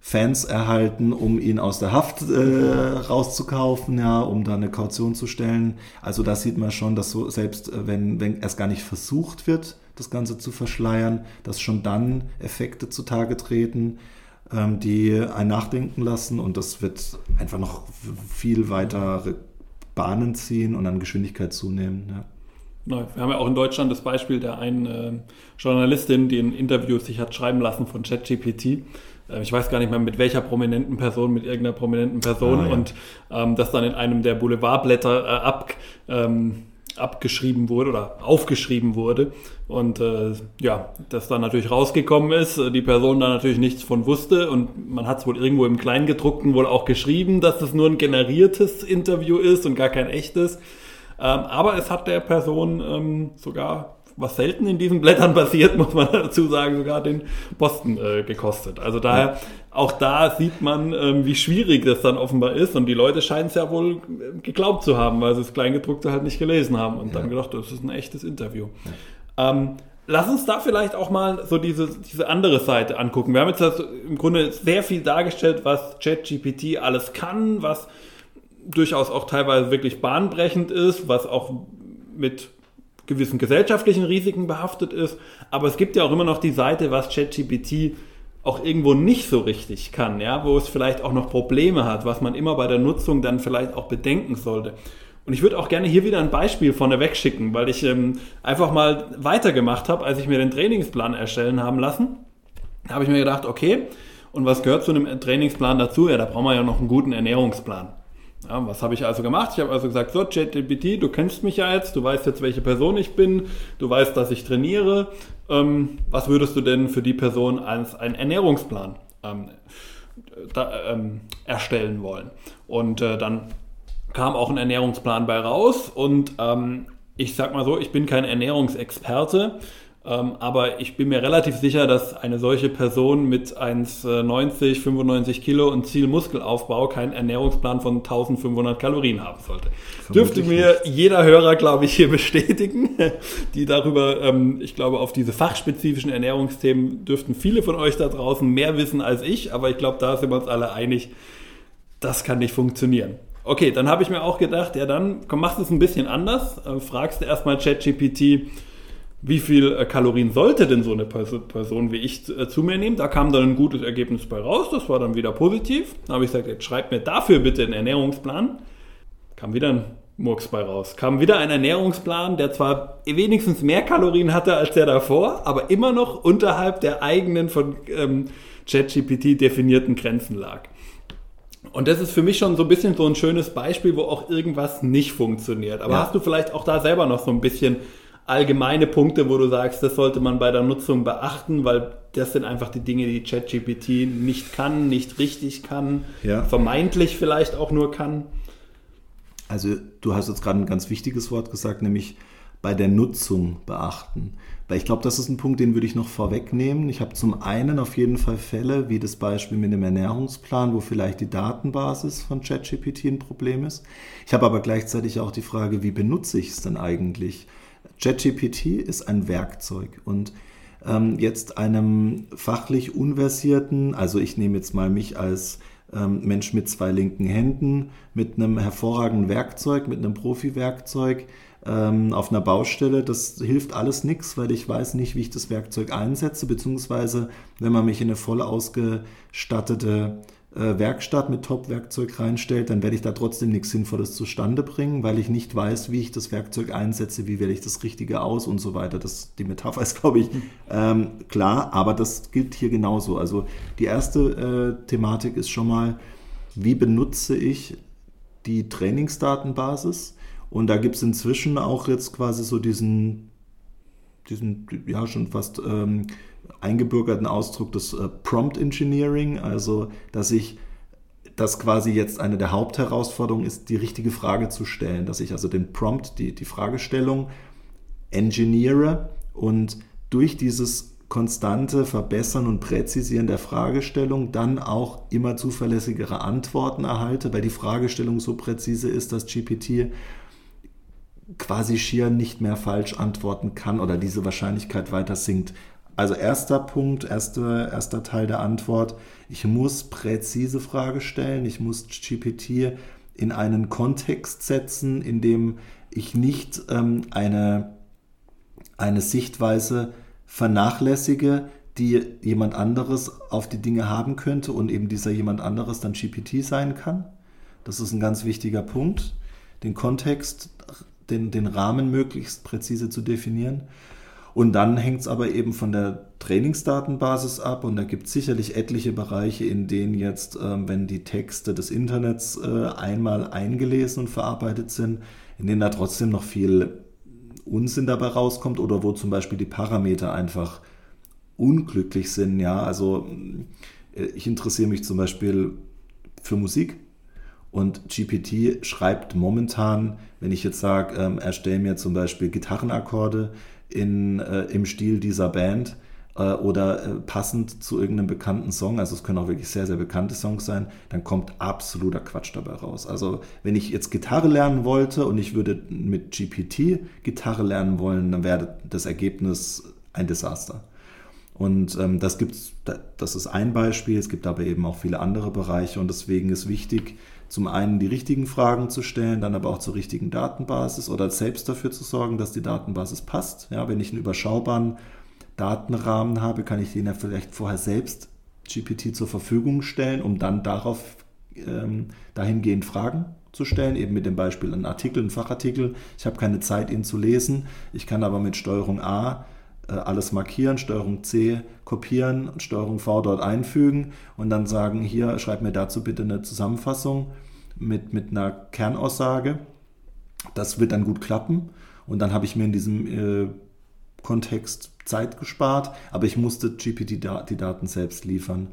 Fans erhalten, um ihn aus der Haft äh, rauszukaufen, ja, um da eine Kaution zu stellen. Also da sieht man schon, dass so, selbst äh, wenn, wenn erst gar nicht versucht wird, das Ganze zu verschleiern, dass schon dann Effekte zutage treten, ähm, die einen nachdenken lassen und das wird einfach noch viel weitere Bahnen ziehen und an Geschwindigkeit zunehmen. Ja. Wir haben ja auch in Deutschland das Beispiel der einen äh, Journalistin, die ein Interview sich hat schreiben lassen von ChatGPT. Äh, ich weiß gar nicht mehr mit welcher prominenten Person, mit irgendeiner prominenten Person ah, ja. und ähm, das dann in einem der Boulevardblätter äh, ab, ähm, abgeschrieben wurde oder aufgeschrieben wurde. Und äh, ja, das dann natürlich rausgekommen ist, äh, die Person da natürlich nichts von wusste und man hat es wohl irgendwo im Kleingedruckten wohl auch geschrieben, dass es nur ein generiertes Interview ist und gar kein echtes. Ähm, aber es hat der Person ähm, sogar, was selten in diesen Blättern passiert, muss man dazu sagen, sogar den Posten äh, gekostet. Also daher, auch da sieht man, ähm, wie schwierig das dann offenbar ist. Und die Leute scheinen es ja wohl äh, geglaubt zu haben, weil sie das Kleingedruckte halt nicht gelesen haben und ja. dann gedacht, das ist ein echtes Interview. Ja. Ähm, lass uns da vielleicht auch mal so diese, diese andere Seite angucken. Wir haben jetzt also im Grunde sehr viel dargestellt, was ChatGPT alles kann, was durchaus auch teilweise wirklich bahnbrechend ist, was auch mit gewissen gesellschaftlichen Risiken behaftet ist. Aber es gibt ja auch immer noch die Seite, was ChatGPT auch irgendwo nicht so richtig kann, ja, wo es vielleicht auch noch Probleme hat, was man immer bei der Nutzung dann vielleicht auch bedenken sollte. Und ich würde auch gerne hier wieder ein Beispiel vorneweg schicken, weil ich ähm, einfach mal weitergemacht habe, als ich mir den Trainingsplan erstellen haben lassen. Da habe ich mir gedacht, okay, und was gehört zu einem Trainingsplan dazu? Ja, da brauchen wir ja noch einen guten Ernährungsplan. Ja, was habe ich also gemacht? Ich habe also gesagt, so, ChatGPT, du kennst mich ja jetzt, du weißt jetzt, welche Person ich bin, du weißt, dass ich trainiere. Ähm, was würdest du denn für die Person als einen Ernährungsplan ähm, da, ähm, erstellen wollen? Und äh, dann kam auch ein Ernährungsplan bei raus und ähm, ich sag mal so, ich bin kein Ernährungsexperte, aber ich bin mir relativ sicher, dass eine solche Person mit 1,90, 95 Kilo und Zielmuskelaufbau keinen Ernährungsplan von 1500 Kalorien haben sollte. Dürfte mir nicht. jeder Hörer, glaube ich, hier bestätigen, die darüber, ähm, ich glaube, auf diese fachspezifischen Ernährungsthemen dürften viele von euch da draußen mehr wissen als ich, aber ich glaube, da sind wir uns alle einig, das kann nicht funktionieren. Okay, dann habe ich mir auch gedacht, ja dann komm, machst du es ein bisschen anders. Äh, fragst du erstmal ChatGPT, wie viel äh, Kalorien sollte denn so eine Person wie ich äh, zu mir nehmen. Da kam dann ein gutes Ergebnis bei raus, das war dann wieder positiv. Da habe ich gesagt, jetzt schreib mir dafür bitte einen Ernährungsplan. Kam wieder ein Murks bei raus. Kam wieder ein Ernährungsplan, der zwar wenigstens mehr Kalorien hatte als der davor, aber immer noch unterhalb der eigenen von ähm, ChatGPT definierten Grenzen lag. Und das ist für mich schon so ein bisschen so ein schönes Beispiel, wo auch irgendwas nicht funktioniert. Aber ja. hast du vielleicht auch da selber noch so ein bisschen allgemeine Punkte, wo du sagst, das sollte man bei der Nutzung beachten, weil das sind einfach die Dinge, die ChatGPT nicht kann, nicht richtig kann, ja. vermeintlich vielleicht auch nur kann? Also du hast jetzt gerade ein ganz wichtiges Wort gesagt, nämlich bei der Nutzung beachten. Weil ich glaube, das ist ein Punkt, den würde ich noch vorwegnehmen. Ich habe zum einen auf jeden Fall Fälle, wie das Beispiel mit dem Ernährungsplan, wo vielleicht die Datenbasis von ChatGPT ein Problem ist. Ich habe aber gleichzeitig auch die Frage, wie benutze ich es denn eigentlich? ChatGPT ist ein Werkzeug und ähm, jetzt einem fachlich unversierten, also ich nehme jetzt mal mich als ähm, Mensch mit zwei linken Händen, mit einem hervorragenden Werkzeug, mit einem Profi-Werkzeug ähm, auf einer Baustelle, das hilft alles nichts, weil ich weiß nicht, wie ich das Werkzeug einsetze, beziehungsweise wenn man mich in eine voll ausgestattete äh, Werkstatt mit Top-Werkzeug reinstellt, dann werde ich da trotzdem nichts Sinnvolles zustande bringen, weil ich nicht weiß, wie ich das Werkzeug einsetze, wie wähle ich das Richtige aus und so weiter. Das, die Metapher ist, glaube ich, ähm, klar, aber das gilt hier genauso. Also die erste äh, Thematik ist schon mal, wie benutze ich die Trainingsdatenbasis? Und da gibt es inzwischen auch jetzt quasi so diesen, diesen ja schon fast ähm, eingebürgerten Ausdruck des äh, Prompt Engineering, also dass ich dass quasi jetzt eine der Hauptherausforderungen ist, die richtige Frage zu stellen, dass ich also den Prompt, die, die Fragestellung engineere und durch dieses konstante Verbessern und Präzisieren der Fragestellung dann auch immer zuverlässigere Antworten erhalte, weil die Fragestellung so präzise ist, dass GPT quasi schier nicht mehr falsch antworten kann oder diese Wahrscheinlichkeit weiter sinkt. Also erster Punkt, erste, erster Teil der Antwort. Ich muss präzise Frage stellen. Ich muss GPT in einen Kontext setzen, in dem ich nicht ähm, eine, eine Sichtweise vernachlässige, die jemand anderes auf die Dinge haben könnte und eben dieser jemand anderes dann GPT sein kann. Das ist ein ganz wichtiger Punkt, den Kontext, den, den Rahmen möglichst präzise zu definieren. Und dann hängt es aber eben von der Trainingsdatenbasis ab und da gibt es sicherlich etliche Bereiche, in denen jetzt, ähm, wenn die Texte des Internets äh, einmal eingelesen und verarbeitet sind, in denen da trotzdem noch viel Unsinn dabei rauskommt oder wo zum Beispiel die Parameter einfach unglücklich sind. Ja, also äh, ich interessiere mich zum Beispiel für Musik und GPT schreibt momentan, wenn ich jetzt sage, ähm, erstelle mir zum Beispiel Gitarrenakkorde, in, äh, im Stil dieser Band äh, oder äh, passend zu irgendeinem bekannten Song, also es können auch wirklich sehr, sehr bekannte Songs sein, dann kommt absoluter Quatsch dabei raus. Also wenn ich jetzt Gitarre lernen wollte und ich würde mit GPT Gitarre lernen wollen, dann wäre das Ergebnis ein Desaster. Und ähm, das gibt's, das ist ein Beispiel, es gibt aber eben auch viele andere Bereiche und deswegen ist wichtig, zum einen die richtigen Fragen zu stellen, dann aber auch zur richtigen Datenbasis oder selbst dafür zu sorgen, dass die Datenbasis passt. Ja, wenn ich einen überschaubaren Datenrahmen habe, kann ich den ja vielleicht vorher selbst GPT zur Verfügung stellen, um dann darauf ähm, dahingehend Fragen zu stellen, eben mit dem Beispiel ein Artikel, ein Fachartikel. Ich habe keine Zeit, ihn zu lesen. Ich kann aber mit Steuerung A alles markieren, Steuerung C kopieren Steuerung V dort einfügen und dann sagen, hier, schreib mir dazu bitte eine Zusammenfassung mit, mit einer Kernaussage. Das wird dann gut klappen und dann habe ich mir in diesem äh, Kontext Zeit gespart, aber ich musste GPT die Daten selbst liefern.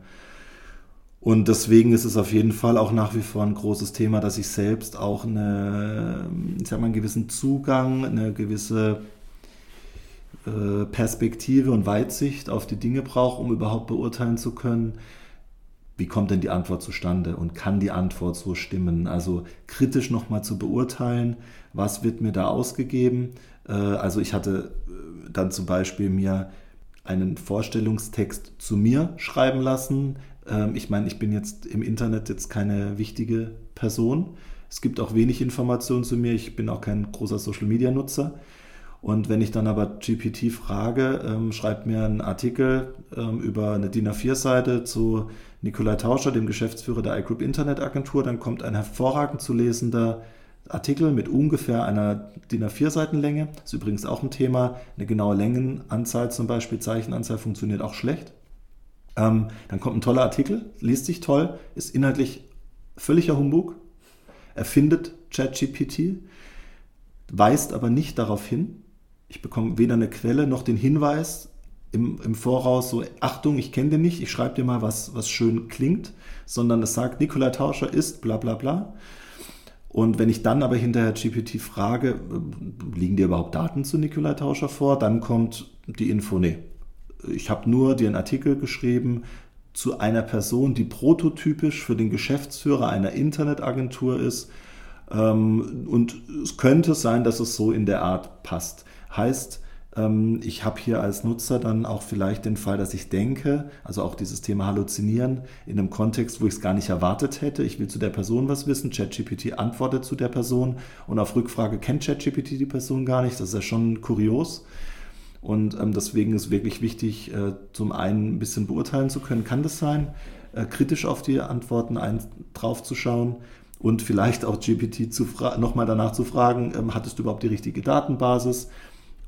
Und deswegen ist es auf jeden Fall auch nach wie vor ein großes Thema, dass ich selbst auch eine, ich sag mal, einen gewissen Zugang, eine gewisse äh, Perspektive und Weitsicht auf die Dinge brauche, um überhaupt beurteilen zu können, wie kommt denn die Antwort zustande und kann die Antwort so stimmen? Also kritisch nochmal zu beurteilen, was wird mir da ausgegeben. Äh, also ich hatte äh, dann zum Beispiel mir einen Vorstellungstext zu mir schreiben lassen, ähm, ich meine, ich bin jetzt im Internet jetzt keine wichtige Person. Es gibt auch wenig Informationen zu mir. Ich bin auch kein großer Social-Media-Nutzer. Und wenn ich dann aber GPT frage, ähm, schreibt mir einen Artikel ähm, über eine DIN A4-Seite zu Nikolai Tauscher, dem Geschäftsführer der iGroup Internet Agentur, dann kommt ein hervorragend zu lesender Artikel mit ungefähr einer DIN A4-Seitenlänge. Das ist übrigens auch ein Thema. Eine genaue Längenanzahl, zum Beispiel Zeichenanzahl, funktioniert auch schlecht. Ähm, dann kommt ein toller Artikel, liest sich toll, ist inhaltlich völliger Humbug, erfindet ChatGPT, weist aber nicht darauf hin. Ich bekomme weder eine Quelle noch den Hinweis im, im Voraus, so Achtung, ich kenne den nicht, ich schreibe dir mal was, was schön klingt, sondern es sagt, Nikolai Tauscher ist bla bla bla. Und wenn ich dann aber hinterher GPT frage, äh, liegen dir überhaupt Daten zu Nikolai Tauscher vor, dann kommt die Info, nee, ich habe nur dir einen Artikel geschrieben zu einer Person, die prototypisch für den Geschäftsführer einer Internetagentur ist. Ähm, und es könnte sein, dass es so in der Art passt. Heißt, ähm, ich habe hier als Nutzer dann auch vielleicht den Fall, dass ich denke, also auch dieses Thema Halluzinieren in einem Kontext, wo ich es gar nicht erwartet hätte. Ich will zu der Person was wissen, ChatGPT antwortet zu der Person und auf Rückfrage kennt ChatGPT die Person gar nicht. Das ist ja schon kurios. Und ähm, deswegen ist wirklich wichtig, äh, zum einen ein bisschen beurteilen zu können, kann das sein, äh, kritisch auf die Antworten draufzuschauen und vielleicht auch GPT nochmal danach zu fragen, ähm, hattest du überhaupt die richtige Datenbasis?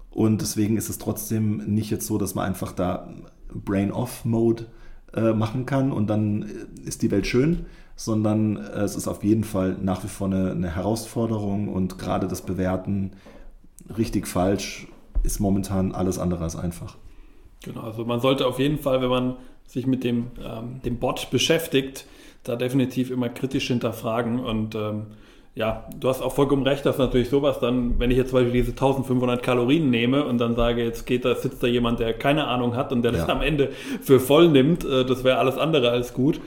Und deswegen ist es trotzdem nicht jetzt so, dass man einfach da Brain-Off-Mode äh, machen kann und dann äh, ist die Welt schön, sondern äh, es ist auf jeden Fall nach wie vor eine, eine Herausforderung und gerade das Bewerten richtig falsch ist momentan alles andere als einfach. Genau, also man sollte auf jeden Fall, wenn man sich mit dem, ähm, dem Bot beschäftigt, da definitiv immer kritisch hinterfragen und ähm, ja, du hast auch vollkommen recht, dass natürlich sowas dann, wenn ich jetzt zum Beispiel diese 1500 Kalorien nehme und dann sage, jetzt geht da, sitzt da jemand, der keine Ahnung hat und der ja. das am Ende für voll nimmt, äh, das wäre alles andere als gut.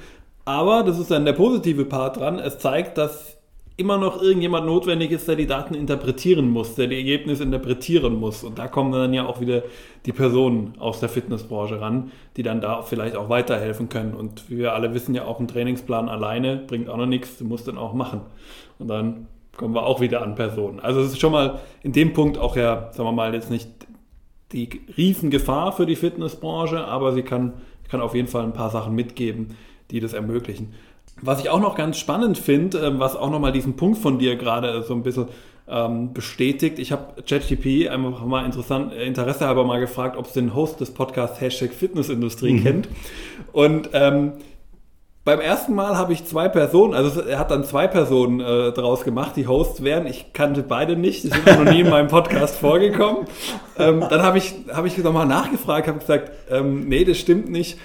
Aber das ist dann der positive Part dran. Es zeigt, dass immer noch irgendjemand notwendig ist, der die Daten interpretieren muss, der die Ergebnisse interpretieren muss. Und da kommen dann ja auch wieder die Personen aus der Fitnessbranche ran, die dann da vielleicht auch weiterhelfen können. Und wie wir alle wissen, ja auch ein Trainingsplan alleine bringt auch noch nichts, du musst dann auch machen. Und dann kommen wir auch wieder an Personen. Also es ist schon mal in dem Punkt auch ja, sagen wir mal, jetzt nicht die Riesengefahr für die Fitnessbranche, aber sie kann, kann auf jeden Fall ein paar Sachen mitgeben, die das ermöglichen. Was ich auch noch ganz spannend finde, ähm, was auch nochmal diesen Punkt von dir gerade so ein bisschen ähm, bestätigt. Ich habe ChatGP einfach mal interessant, äh, Interesse halber mal gefragt, ob es den Host des Podcasts Hashtag Fitnessindustrie mhm. kennt. Und ähm, beim ersten Mal habe ich zwei Personen, also er hat dann zwei Personen äh, daraus gemacht, die Hosts wären. Ich kannte beide nicht, die sind noch nie in meinem Podcast vorgekommen. Ähm, dann habe ich, hab ich nochmal nachgefragt, habe gesagt, ähm, nee, das stimmt nicht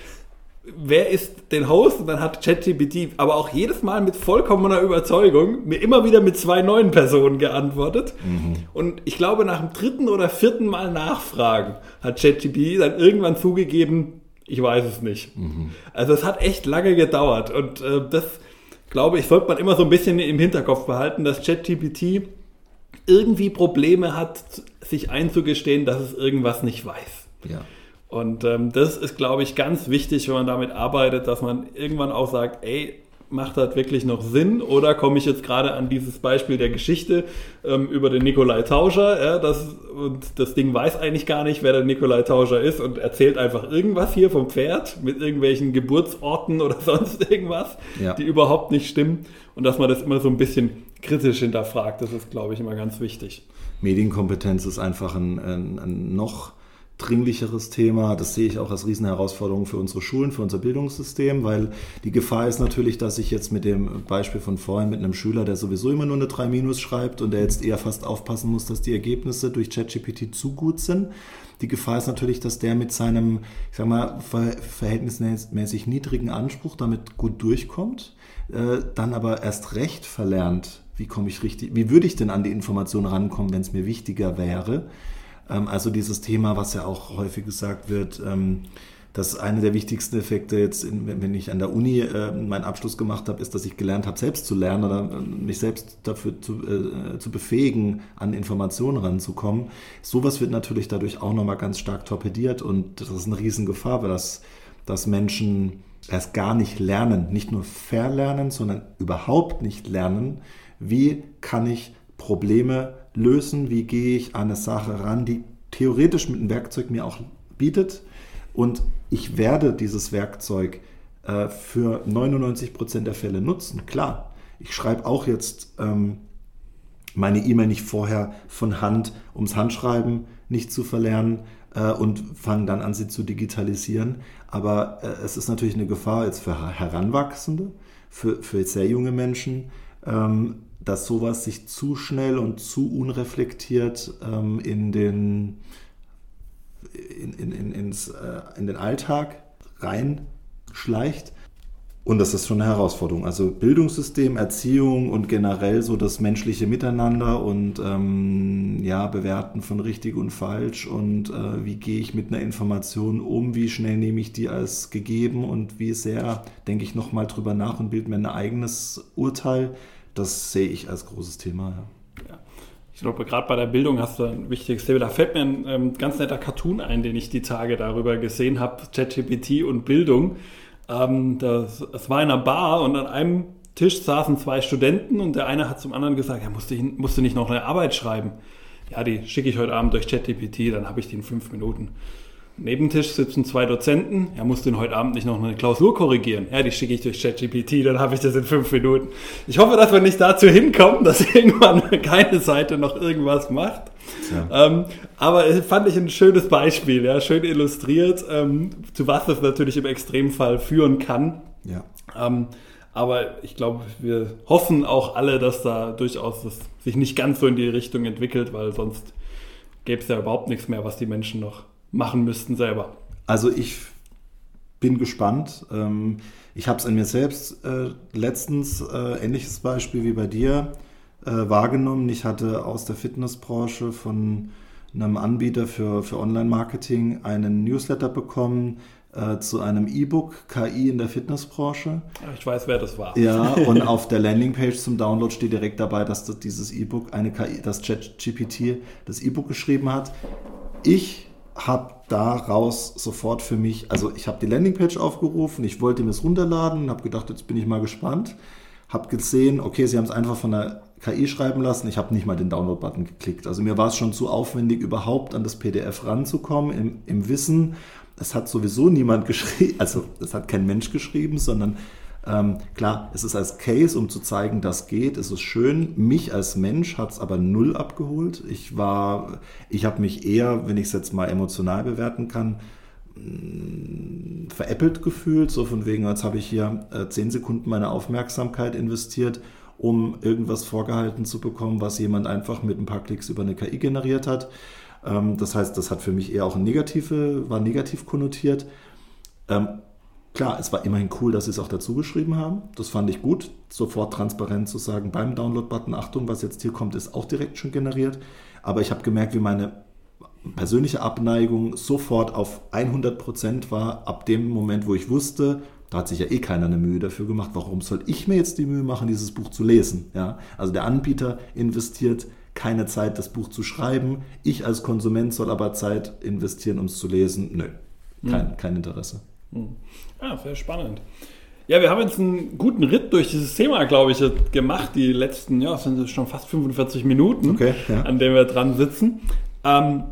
wer ist den Host? Und dann hat ChatGPT aber auch jedes Mal mit vollkommener Überzeugung mir immer wieder mit zwei neuen Personen geantwortet. Mhm. Und ich glaube, nach dem dritten oder vierten Mal nachfragen hat ChatGPT dann irgendwann zugegeben, ich weiß es nicht. Mhm. Also es hat echt lange gedauert. Und äh, das, glaube ich, sollte man immer so ein bisschen im Hinterkopf behalten, dass ChatGPT irgendwie Probleme hat, sich einzugestehen, dass es irgendwas nicht weiß. Ja. Und ähm, das ist, glaube ich, ganz wichtig, wenn man damit arbeitet, dass man irgendwann auch sagt, ey, macht das wirklich noch Sinn? Oder komme ich jetzt gerade an dieses Beispiel der Geschichte ähm, über den Nikolai Tauscher? Ja, das, und das Ding weiß eigentlich gar nicht, wer der Nikolai Tauscher ist und erzählt einfach irgendwas hier vom Pferd mit irgendwelchen Geburtsorten oder sonst irgendwas, ja. die überhaupt nicht stimmen. Und dass man das immer so ein bisschen kritisch hinterfragt, das ist, glaube ich, immer ganz wichtig. Medienkompetenz ist einfach ein, ein, ein noch dringlicheres Thema. Das sehe ich auch als Riesenherausforderung für unsere Schulen, für unser Bildungssystem, weil die Gefahr ist natürlich, dass ich jetzt mit dem Beispiel von vorhin mit einem Schüler, der sowieso immer nur eine 3 Minus schreibt und der jetzt eher fast aufpassen muss, dass die Ergebnisse durch ChatGPT zu gut sind. Die Gefahr ist natürlich, dass der mit seinem, ich sag mal, verhältnismäßig niedrigen Anspruch damit gut durchkommt, äh, dann aber erst recht verlernt, wie komme ich richtig, wie würde ich denn an die Information rankommen, wenn es mir wichtiger wäre also dieses Thema, was ja auch häufig gesagt wird, ähm, dass eine der wichtigsten Effekte jetzt, wenn ich an der Uni äh, meinen Abschluss gemacht habe, ist, dass ich gelernt habe, selbst zu lernen oder äh, mich selbst dafür zu, äh, zu befähigen, an Informationen ranzukommen. Sowas wird natürlich dadurch auch nochmal ganz stark torpediert und das ist eine Riesengefahr, weil das, dass Menschen erst gar nicht lernen, nicht nur verlernen, sondern überhaupt nicht lernen, wie kann ich Probleme lösen, wie gehe ich an eine Sache ran, die theoretisch mit einem Werkzeug mir auch bietet. Und ich werde dieses Werkzeug äh, für 99 Prozent der Fälle nutzen. Klar, ich schreibe auch jetzt ähm, meine E-Mail nicht vorher von Hand, ums Handschreiben nicht zu verlernen äh, und fange dann an, sie zu digitalisieren. Aber äh, es ist natürlich eine Gefahr jetzt für Heranwachsende, für, für sehr junge Menschen, ähm, dass sowas sich zu schnell und zu unreflektiert ähm, in, den, in, in, in, ins, äh, in den Alltag reinschleicht. Und das ist schon eine Herausforderung. Also Bildungssystem, Erziehung und generell so das menschliche Miteinander und ähm, ja, Bewerten von richtig und falsch und äh, wie gehe ich mit einer Information um, wie schnell nehme ich die als gegeben und wie sehr denke ich nochmal drüber nach und bilde mir ein eigenes Urteil das sehe ich als großes Thema. Ja. Ich glaube, gerade bei der Bildung hast du ein wichtiges Thema. Da fällt mir ein ähm, ganz netter Cartoon ein, den ich die Tage darüber gesehen habe, ChatGPT und Bildung. Ähm, das, das war in einer Bar und an einem Tisch saßen zwei Studenten und der eine hat zum anderen gesagt, ja, musste, ich, musste nicht noch eine Arbeit schreiben. Ja, die schicke ich heute Abend durch ChatGPT, dann habe ich die in fünf Minuten. Nebentisch sitzen zwei Dozenten. Er muss den heute Abend nicht noch eine Klausur korrigieren. Ja, die schicke ich durch ChatGPT, dann habe ich das in fünf Minuten. Ich hoffe, dass wir nicht dazu hinkommen, dass irgendwann keine Seite noch irgendwas macht. Ja. Ähm, aber fand ich ein schönes Beispiel, ja, schön illustriert, ähm, zu was das natürlich im Extremfall führen kann. Ja. Ähm, aber ich glaube, wir hoffen auch alle, dass da durchaus das sich nicht ganz so in die Richtung entwickelt, weil sonst gäbe es ja überhaupt nichts mehr, was die Menschen noch machen müssten selber? Also ich bin gespannt. Ähm, ich habe es an mir selbst äh, letztens, äh, ähnliches Beispiel wie bei dir, äh, wahrgenommen. Ich hatte aus der Fitnessbranche von einem Anbieter für, für Online-Marketing einen Newsletter bekommen äh, zu einem E-Book KI in der Fitnessbranche. Ich weiß, wer das war. Ja, und auf der Landingpage zum Download steht direkt dabei, dass das, dieses E-Book eine KI, das ChatGPT das E-Book geschrieben hat. Ich habe daraus sofort für mich, also ich habe die Landingpage aufgerufen, ich wollte mir es runterladen, habe gedacht, jetzt bin ich mal gespannt, habe gesehen, okay, sie haben es einfach von der KI schreiben lassen, ich habe nicht mal den Download-Button geklickt. Also mir war es schon zu aufwendig, überhaupt an das PDF ranzukommen, im, im Wissen, es hat sowieso niemand geschrieben, also es hat kein Mensch geschrieben, sondern ähm, klar, es ist als Case, um zu zeigen, das geht, es ist schön. Mich als Mensch hat es aber null abgeholt. Ich war, ich habe mich eher, wenn ich es jetzt mal emotional bewerten kann, mm, veräppelt gefühlt, so von wegen, als habe ich hier äh, zehn Sekunden meiner Aufmerksamkeit investiert, um irgendwas vorgehalten zu bekommen, was jemand einfach mit ein paar Klicks über eine KI generiert hat. Ähm, das heißt, das hat für mich eher auch negative, war negativ konnotiert. Klar, es war immerhin cool, dass sie es auch dazu geschrieben haben. Das fand ich gut, sofort transparent zu sagen, beim Download-Button, Achtung, was jetzt hier kommt, ist auch direkt schon generiert. Aber ich habe gemerkt, wie meine persönliche Abneigung sofort auf 100% war, ab dem Moment, wo ich wusste, da hat sich ja eh keiner eine Mühe dafür gemacht, warum soll ich mir jetzt die Mühe machen, dieses Buch zu lesen? Ja? Also der Anbieter investiert keine Zeit, das Buch zu schreiben. Ich als Konsument soll aber Zeit investieren, um es zu lesen. Nö, kein, hm. kein Interesse. Hm. Ah, sehr spannend. Ja, wir haben jetzt einen guten Ritt durch dieses Thema, glaube ich, gemacht. Die letzten, ja, sind schon fast 45 Minuten, okay, ja. an denen wir dran sitzen. Ähm,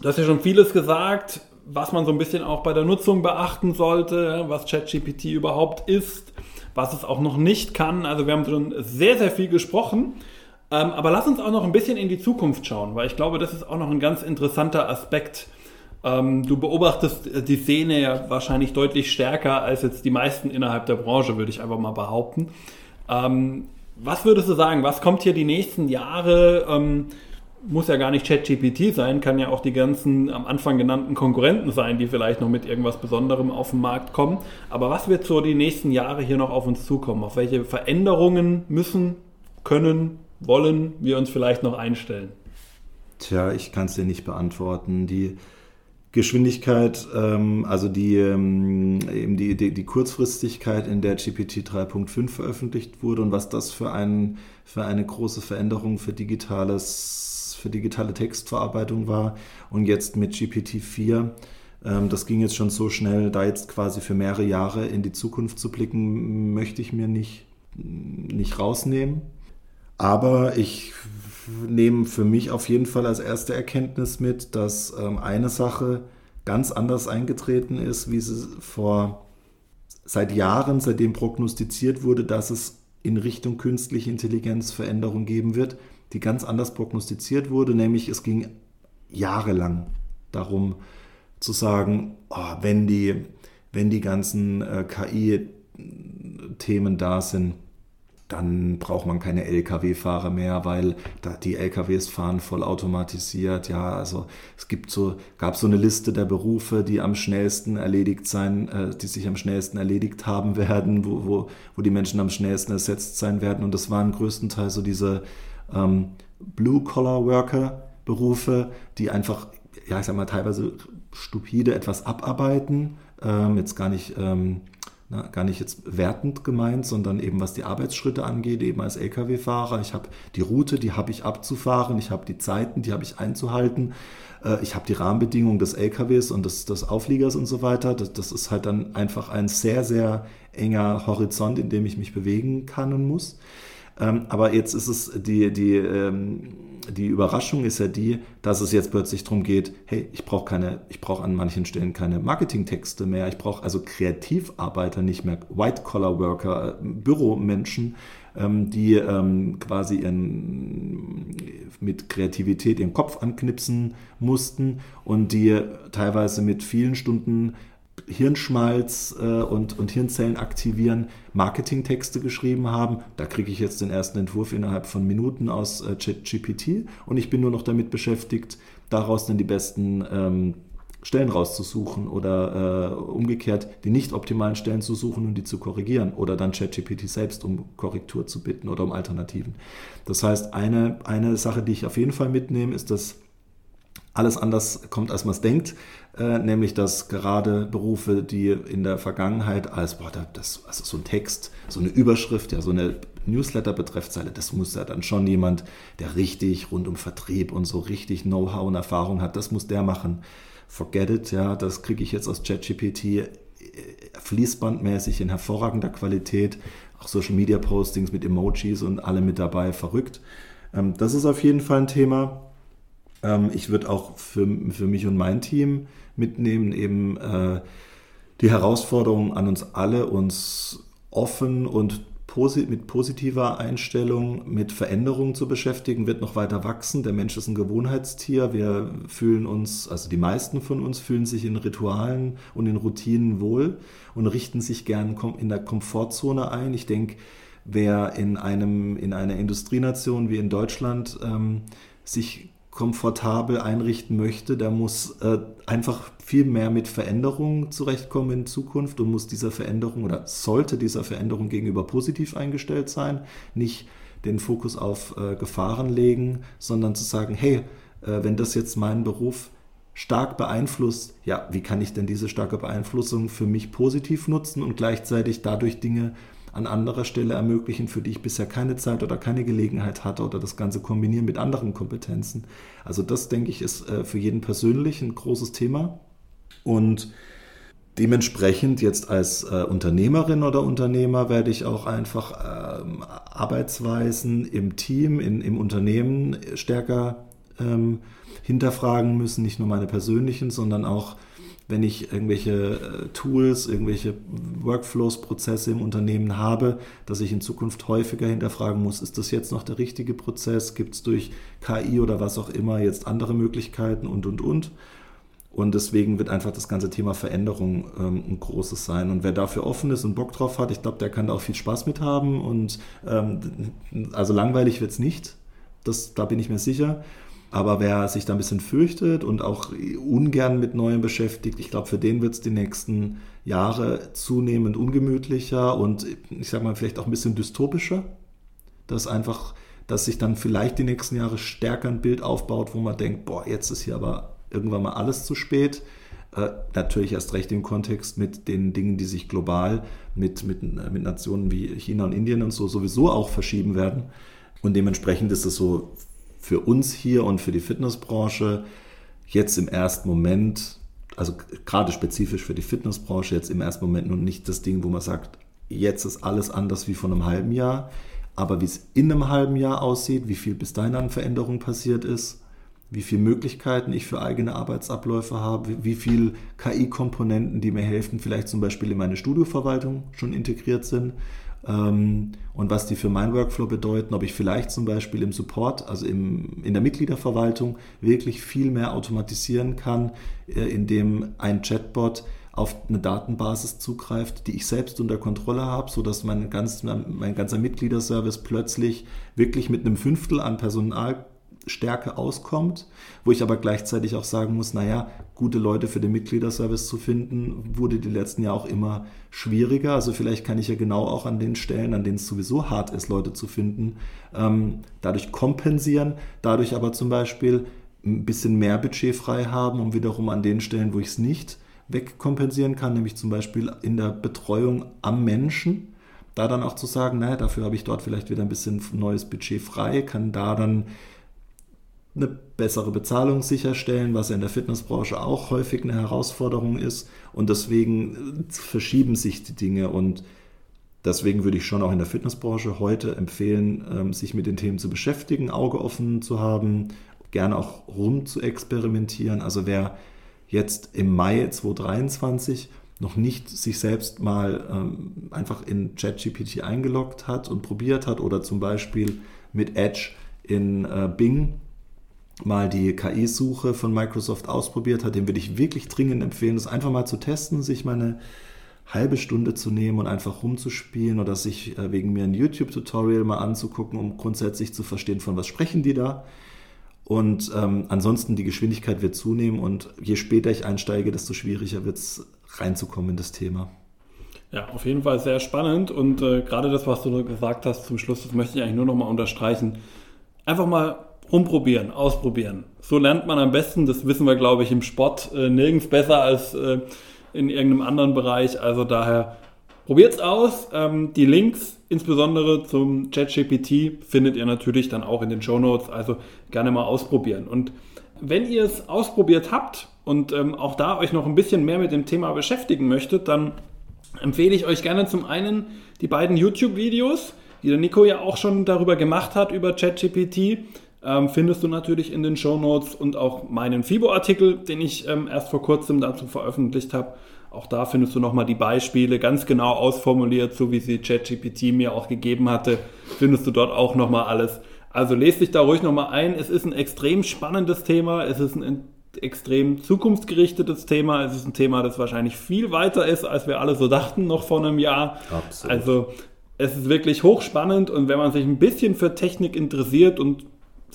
du hast ja schon vieles gesagt, was man so ein bisschen auch bei der Nutzung beachten sollte, was ChatGPT überhaupt ist, was es auch noch nicht kann. Also wir haben schon sehr, sehr viel gesprochen. Ähm, aber lass uns auch noch ein bisschen in die Zukunft schauen, weil ich glaube, das ist auch noch ein ganz interessanter Aspekt ähm, du beobachtest die Szene ja wahrscheinlich deutlich stärker als jetzt die meisten innerhalb der Branche, würde ich einfach mal behaupten. Ähm, was würdest du sagen, was kommt hier die nächsten Jahre? Ähm, muss ja gar nicht ChatGPT sein, kann ja auch die ganzen am Anfang genannten Konkurrenten sein, die vielleicht noch mit irgendwas Besonderem auf den Markt kommen. Aber was wird so die nächsten Jahre hier noch auf uns zukommen? Auf welche Veränderungen müssen, können, wollen wir uns vielleicht noch einstellen? Tja, ich kann es dir nicht beantworten. Die Geschwindigkeit, ähm, also die, ähm, eben die, die, die, Kurzfristigkeit, in der GPT 3.5 veröffentlicht wurde und was das für, ein, für eine große Veränderung für, digitales, für digitale Textverarbeitung war. Und jetzt mit GPT 4, ähm, das ging jetzt schon so schnell, da jetzt quasi für mehrere Jahre in die Zukunft zu blicken, möchte ich mir nicht, nicht rausnehmen. Aber ich nehme für mich auf jeden Fall als erste Erkenntnis mit, dass ähm, eine Sache ganz anders eingetreten ist, wie sie vor seit Jahren, seitdem prognostiziert wurde, dass es in Richtung künstliche Intelligenz Veränderungen geben wird, die ganz anders prognostiziert wurde, nämlich es ging jahrelang darum zu sagen, oh, wenn, die, wenn die ganzen äh, KI-Themen da sind, dann braucht man keine Lkw-Fahrer mehr, weil die Lkws fahren voll automatisiert. Ja, also es gibt so, gab so eine Liste der Berufe, die am schnellsten erledigt sein, äh, die sich am schnellsten erledigt haben werden, wo, wo, wo die Menschen am schnellsten ersetzt sein werden. Und das waren größtenteils so diese ähm, Blue-Collar-Worker-Berufe, die einfach, ja, ich sag mal, teilweise stupide etwas abarbeiten. Ähm, jetzt gar nicht. Ähm, na, gar nicht jetzt wertend gemeint, sondern eben was die Arbeitsschritte angeht, eben als Lkw-Fahrer. Ich habe die Route, die habe ich abzufahren, ich habe die Zeiten, die habe ich einzuhalten, äh, ich habe die Rahmenbedingungen des Lkws und des, des Aufliegers und so weiter. Das, das ist halt dann einfach ein sehr, sehr enger Horizont, in dem ich mich bewegen kann und muss. Ähm, aber jetzt ist es die, die ähm, die Überraschung ist ja die, dass es jetzt plötzlich darum geht, hey, ich brauche keine, ich brauche an manchen Stellen keine Marketingtexte mehr, ich brauche also Kreativarbeiter nicht mehr, White-Collar-Worker, Büromenschen, ähm, die ähm, quasi ihren, mit Kreativität ihren Kopf anknipsen mussten und die teilweise mit vielen Stunden Hirnschmalz äh, und, und Hirnzellen aktivieren, Marketingtexte geschrieben haben. Da kriege ich jetzt den ersten Entwurf innerhalb von Minuten aus äh, ChatGPT und ich bin nur noch damit beschäftigt, daraus dann die besten ähm, Stellen rauszusuchen oder äh, umgekehrt die nicht optimalen Stellen zu suchen und die zu korrigieren oder dann ChatGPT selbst um Korrektur zu bitten oder um Alternativen. Das heißt, eine, eine Sache, die ich auf jeden Fall mitnehme, ist, dass alles anders kommt, als man es denkt, äh, nämlich dass gerade Berufe, die in der Vergangenheit als, boah, das, also so ein Text, so eine Überschrift, ja, so eine Newsletter-Betreffzeile, das muss ja dann schon jemand, der richtig rund um Vertrieb und so richtig Know-how und Erfahrung hat, das muss der machen. Forget it, ja, das kriege ich jetzt aus ChatGPT äh, fließbandmäßig in hervorragender Qualität, auch Social Media Postings mit Emojis und alle mit dabei, verrückt. Ähm, das ist auf jeden Fall ein Thema. Ähm, ich würde auch für, für mich und mein Team mitnehmen, eben äh, die Herausforderung an uns alle, uns offen und posit mit positiver Einstellung mit Veränderungen zu beschäftigen, wird noch weiter wachsen. Der Mensch ist ein Gewohnheitstier. Wir fühlen uns, also die meisten von uns fühlen sich in Ritualen und in Routinen wohl und richten sich gern in der Komfortzone ein. Ich denke, wer in, einem, in einer Industrienation wie in Deutschland ähm, sich komfortabel einrichten möchte, der muss äh, einfach viel mehr mit Veränderungen zurechtkommen in Zukunft und muss dieser Veränderung oder sollte dieser Veränderung gegenüber positiv eingestellt sein, nicht den Fokus auf äh, Gefahren legen, sondern zu sagen, hey, äh, wenn das jetzt meinen Beruf stark beeinflusst, ja, wie kann ich denn diese starke Beeinflussung für mich positiv nutzen und gleichzeitig dadurch Dinge an anderer Stelle ermöglichen, für die ich bisher keine Zeit oder keine Gelegenheit hatte oder das Ganze kombinieren mit anderen Kompetenzen. Also das, denke ich, ist äh, für jeden persönlich ein großes Thema. Und dementsprechend jetzt als äh, Unternehmerin oder Unternehmer werde ich auch einfach ähm, Arbeitsweisen im Team, in, im Unternehmen stärker ähm, hinterfragen müssen, nicht nur meine persönlichen, sondern auch wenn ich irgendwelche äh, Tools, irgendwelche Workflows, Prozesse im Unternehmen habe, dass ich in Zukunft häufiger hinterfragen muss, ist das jetzt noch der richtige Prozess? Gibt es durch KI oder was auch immer jetzt andere Möglichkeiten und, und, und? Und deswegen wird einfach das ganze Thema Veränderung ähm, ein großes sein. Und wer dafür offen ist und Bock drauf hat, ich glaube, der kann da auch viel Spaß mit haben. Und ähm, also langweilig wird es nicht. Das, da bin ich mir sicher. Aber wer sich da ein bisschen fürchtet und auch ungern mit Neuem beschäftigt, ich glaube, für den wird es die nächsten Jahre zunehmend ungemütlicher und ich sage mal vielleicht auch ein bisschen dystopischer. Dass einfach, dass sich dann vielleicht die nächsten Jahre stärker ein Bild aufbaut, wo man denkt, boah, jetzt ist hier aber irgendwann mal alles zu spät. Äh, natürlich erst recht im Kontext mit den Dingen, die sich global mit, mit, mit Nationen wie China und Indien und so sowieso auch verschieben werden. Und dementsprechend ist es so für uns hier und für die Fitnessbranche jetzt im ersten Moment, also gerade spezifisch für die Fitnessbranche jetzt im ersten Moment nun nicht das Ding, wo man sagt, jetzt ist alles anders wie vor einem halben Jahr, aber wie es in einem halben Jahr aussieht, wie viel bis dahin an Veränderung passiert ist, wie viele Möglichkeiten ich für eigene Arbeitsabläufe habe, wie viele KI-Komponenten, die mir helfen, vielleicht zum Beispiel in meine Studioverwaltung schon integriert sind und was die für meinen Workflow bedeuten, ob ich vielleicht zum Beispiel im Support, also im, in der Mitgliederverwaltung, wirklich viel mehr automatisieren kann, äh, indem ein Chatbot auf eine Datenbasis zugreift, die ich selbst unter Kontrolle habe, sodass mein, ganz, mein ganzer Mitgliederservice plötzlich wirklich mit einem Fünftel an Personal Stärke auskommt, wo ich aber gleichzeitig auch sagen muss, naja, gute Leute für den Mitgliederservice zu finden, wurde die letzten Jahre auch immer schwieriger. Also vielleicht kann ich ja genau auch an den Stellen, an denen es sowieso hart ist, Leute zu finden, ähm, dadurch kompensieren, dadurch aber zum Beispiel ein bisschen mehr Budget frei haben, um wiederum an den Stellen, wo ich es nicht wegkompensieren kann, nämlich zum Beispiel in der Betreuung am Menschen, da dann auch zu sagen, naja, dafür habe ich dort vielleicht wieder ein bisschen neues Budget frei, kann da dann eine bessere Bezahlung sicherstellen, was in der Fitnessbranche auch häufig eine Herausforderung ist. Und deswegen verschieben sich die Dinge. Und deswegen würde ich schon auch in der Fitnessbranche heute empfehlen, ähm, sich mit den Themen zu beschäftigen, Auge offen zu haben, gerne auch rum zu experimentieren. Also wer jetzt im Mai 2023 noch nicht sich selbst mal ähm, einfach in ChatGPT eingeloggt hat und probiert hat oder zum Beispiel mit Edge in äh, Bing mal die KI-Suche von Microsoft ausprobiert hat, dem würde ich wirklich dringend empfehlen, das einfach mal zu testen, sich mal eine halbe Stunde zu nehmen und einfach rumzuspielen oder sich äh, wegen mir ein YouTube-Tutorial mal anzugucken, um grundsätzlich zu verstehen, von was sprechen die da. Und ähm, ansonsten die Geschwindigkeit wird zunehmen und je später ich einsteige, desto schwieriger wird es reinzukommen in das Thema. Ja, auf jeden Fall sehr spannend und äh, gerade das, was du gesagt hast zum Schluss, das möchte ich eigentlich nur noch mal unterstreichen. Einfach mal rumprobieren, ausprobieren. So lernt man am besten, das wissen wir, glaube ich, im Sport äh, nirgends besser als äh, in irgendeinem anderen Bereich. Also daher probiert's aus. Ähm, die Links, insbesondere zum ChatGPT, findet ihr natürlich dann auch in den Show Notes. Also gerne mal ausprobieren. Und wenn ihr es ausprobiert habt und ähm, auch da euch noch ein bisschen mehr mit dem Thema beschäftigen möchtet, dann empfehle ich euch gerne zum einen die beiden YouTube-Videos, die der Nico ja auch schon darüber gemacht hat, über ChatGPT ähm, findest du natürlich in den Show Notes und auch meinen FIBO-Artikel, den ich ähm, erst vor kurzem dazu veröffentlicht habe. Auch da findest du nochmal die Beispiele ganz genau ausformuliert, so wie sie ChatGPT mir auch gegeben hatte. Findest du dort auch nochmal alles. Also lest dich da ruhig nochmal ein. Es ist ein extrem spannendes Thema. Es ist ein extrem zukunftsgerichtetes Thema. Es ist ein Thema, das wahrscheinlich viel weiter ist, als wir alle so dachten noch vor einem Jahr. Absolut. Also es ist wirklich hochspannend und wenn man sich ein bisschen für Technik interessiert und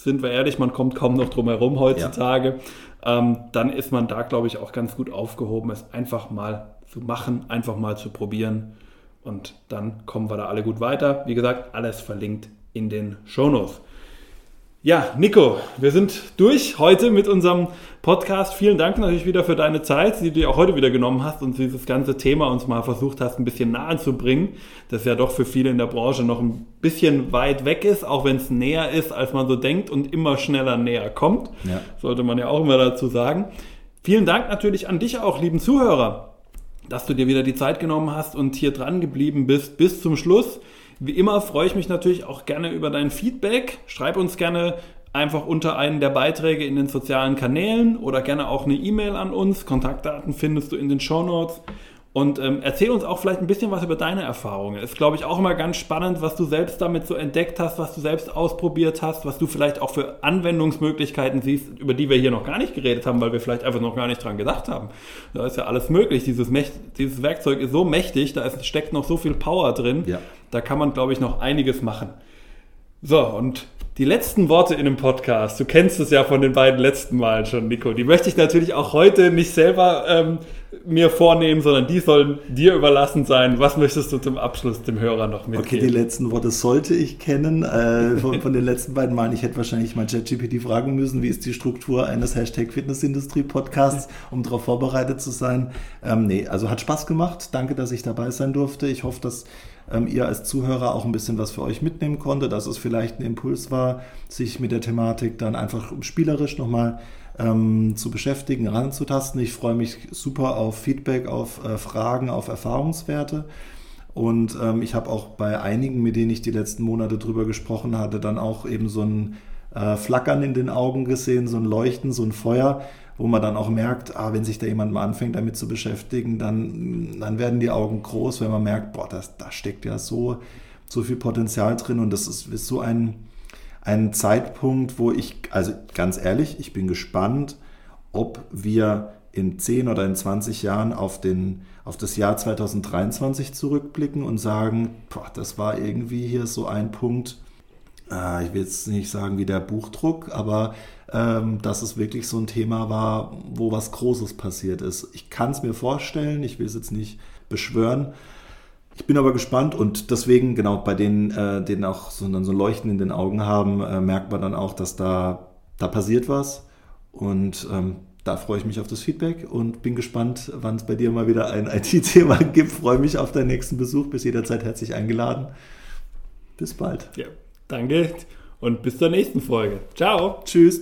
sind wir ehrlich, man kommt kaum noch drum herum heutzutage, ja. ähm, dann ist man da, glaube ich, auch ganz gut aufgehoben, es einfach mal zu machen, einfach mal zu probieren und dann kommen wir da alle gut weiter. Wie gesagt, alles verlinkt in den Shownotes. Ja, Nico, wir sind durch heute mit unserem Podcast. Vielen Dank natürlich wieder für deine Zeit, die du auch heute wieder genommen hast und dieses ganze Thema uns mal versucht hast, ein bisschen nahe zu bringen, das ja doch für viele in der Branche noch ein bisschen weit weg ist, auch wenn es näher ist, als man so denkt und immer schneller näher kommt. Ja. Sollte man ja auch immer dazu sagen. Vielen Dank natürlich an dich auch, lieben Zuhörer. dass du dir wieder die Zeit genommen hast und hier dran geblieben bist bis zum Schluss. Wie immer freue ich mich natürlich auch gerne über dein Feedback. Schreib uns gerne einfach unter einen der Beiträge in den sozialen Kanälen oder gerne auch eine E-Mail an uns. Kontaktdaten findest du in den Show Notes. Und ähm, erzähl uns auch vielleicht ein bisschen was über deine Erfahrungen. Ist, glaube ich, auch immer ganz spannend, was du selbst damit so entdeckt hast, was du selbst ausprobiert hast, was du vielleicht auch für Anwendungsmöglichkeiten siehst, über die wir hier noch gar nicht geredet haben, weil wir vielleicht einfach noch gar nicht dran gedacht haben. Da ist ja alles möglich. Dieses, dieses Werkzeug ist so mächtig, da ist, steckt noch so viel Power drin. Ja. Da kann man, glaube ich, noch einiges machen. So, und die letzten Worte in dem Podcast, du kennst es ja von den beiden letzten Malen schon, Nico, die möchte ich natürlich auch heute nicht selber ähm, mir vornehmen, sondern die sollen dir überlassen sein. Was möchtest du zum Abschluss dem Hörer noch mitgeben? Okay, die letzten Worte sollte ich kennen äh, von, von, den letzten beiden Malen. Ich hätte wahrscheinlich mal ChatGPT fragen müssen, wie ist die Struktur eines Hashtag Fitnessindustrie Podcasts, um darauf vorbereitet zu sein. Ähm, nee, also hat Spaß gemacht. Danke, dass ich dabei sein durfte. Ich hoffe, dass ähm, ihr als Zuhörer auch ein bisschen was für euch mitnehmen konntet, dass es vielleicht ein Impuls war, sich mit der Thematik dann einfach spielerisch nochmal ähm, zu beschäftigen, ranzutasten. Ich freue mich super auf Feedback, auf äh, Fragen, auf Erfahrungswerte. Und ähm, ich habe auch bei einigen, mit denen ich die letzten Monate drüber gesprochen hatte, dann auch eben so ein äh, Flackern in den Augen gesehen, so ein Leuchten, so ein Feuer, wo man dann auch merkt, ah, wenn sich da jemand mal anfängt, damit zu beschäftigen, dann, dann werden die Augen groß, wenn man merkt, boah, das, da steckt ja so, so viel Potenzial drin und das ist, ist so ein, ein Zeitpunkt, wo ich, also ganz ehrlich, ich bin gespannt, ob wir in 10 oder in 20 Jahren auf, den, auf das Jahr 2023 zurückblicken und sagen, boah, das war irgendwie hier so ein Punkt, äh, ich will jetzt nicht sagen wie der Buchdruck, aber ähm, dass es wirklich so ein Thema war, wo was Großes passiert ist. Ich kann es mir vorstellen, ich will es jetzt nicht beschwören. Ich bin aber gespannt und deswegen, genau, bei denen, äh, denen auch so, dann so Leuchten in den Augen haben, äh, merkt man dann auch, dass da, da passiert was. Und ähm, da freue ich mich auf das Feedback und bin gespannt, wann es bei dir mal wieder ein IT-Thema gibt. Freue mich auf deinen nächsten Besuch. Bis jederzeit herzlich eingeladen. Bis bald. Ja, danke und bis zur nächsten Folge. Ciao. Tschüss.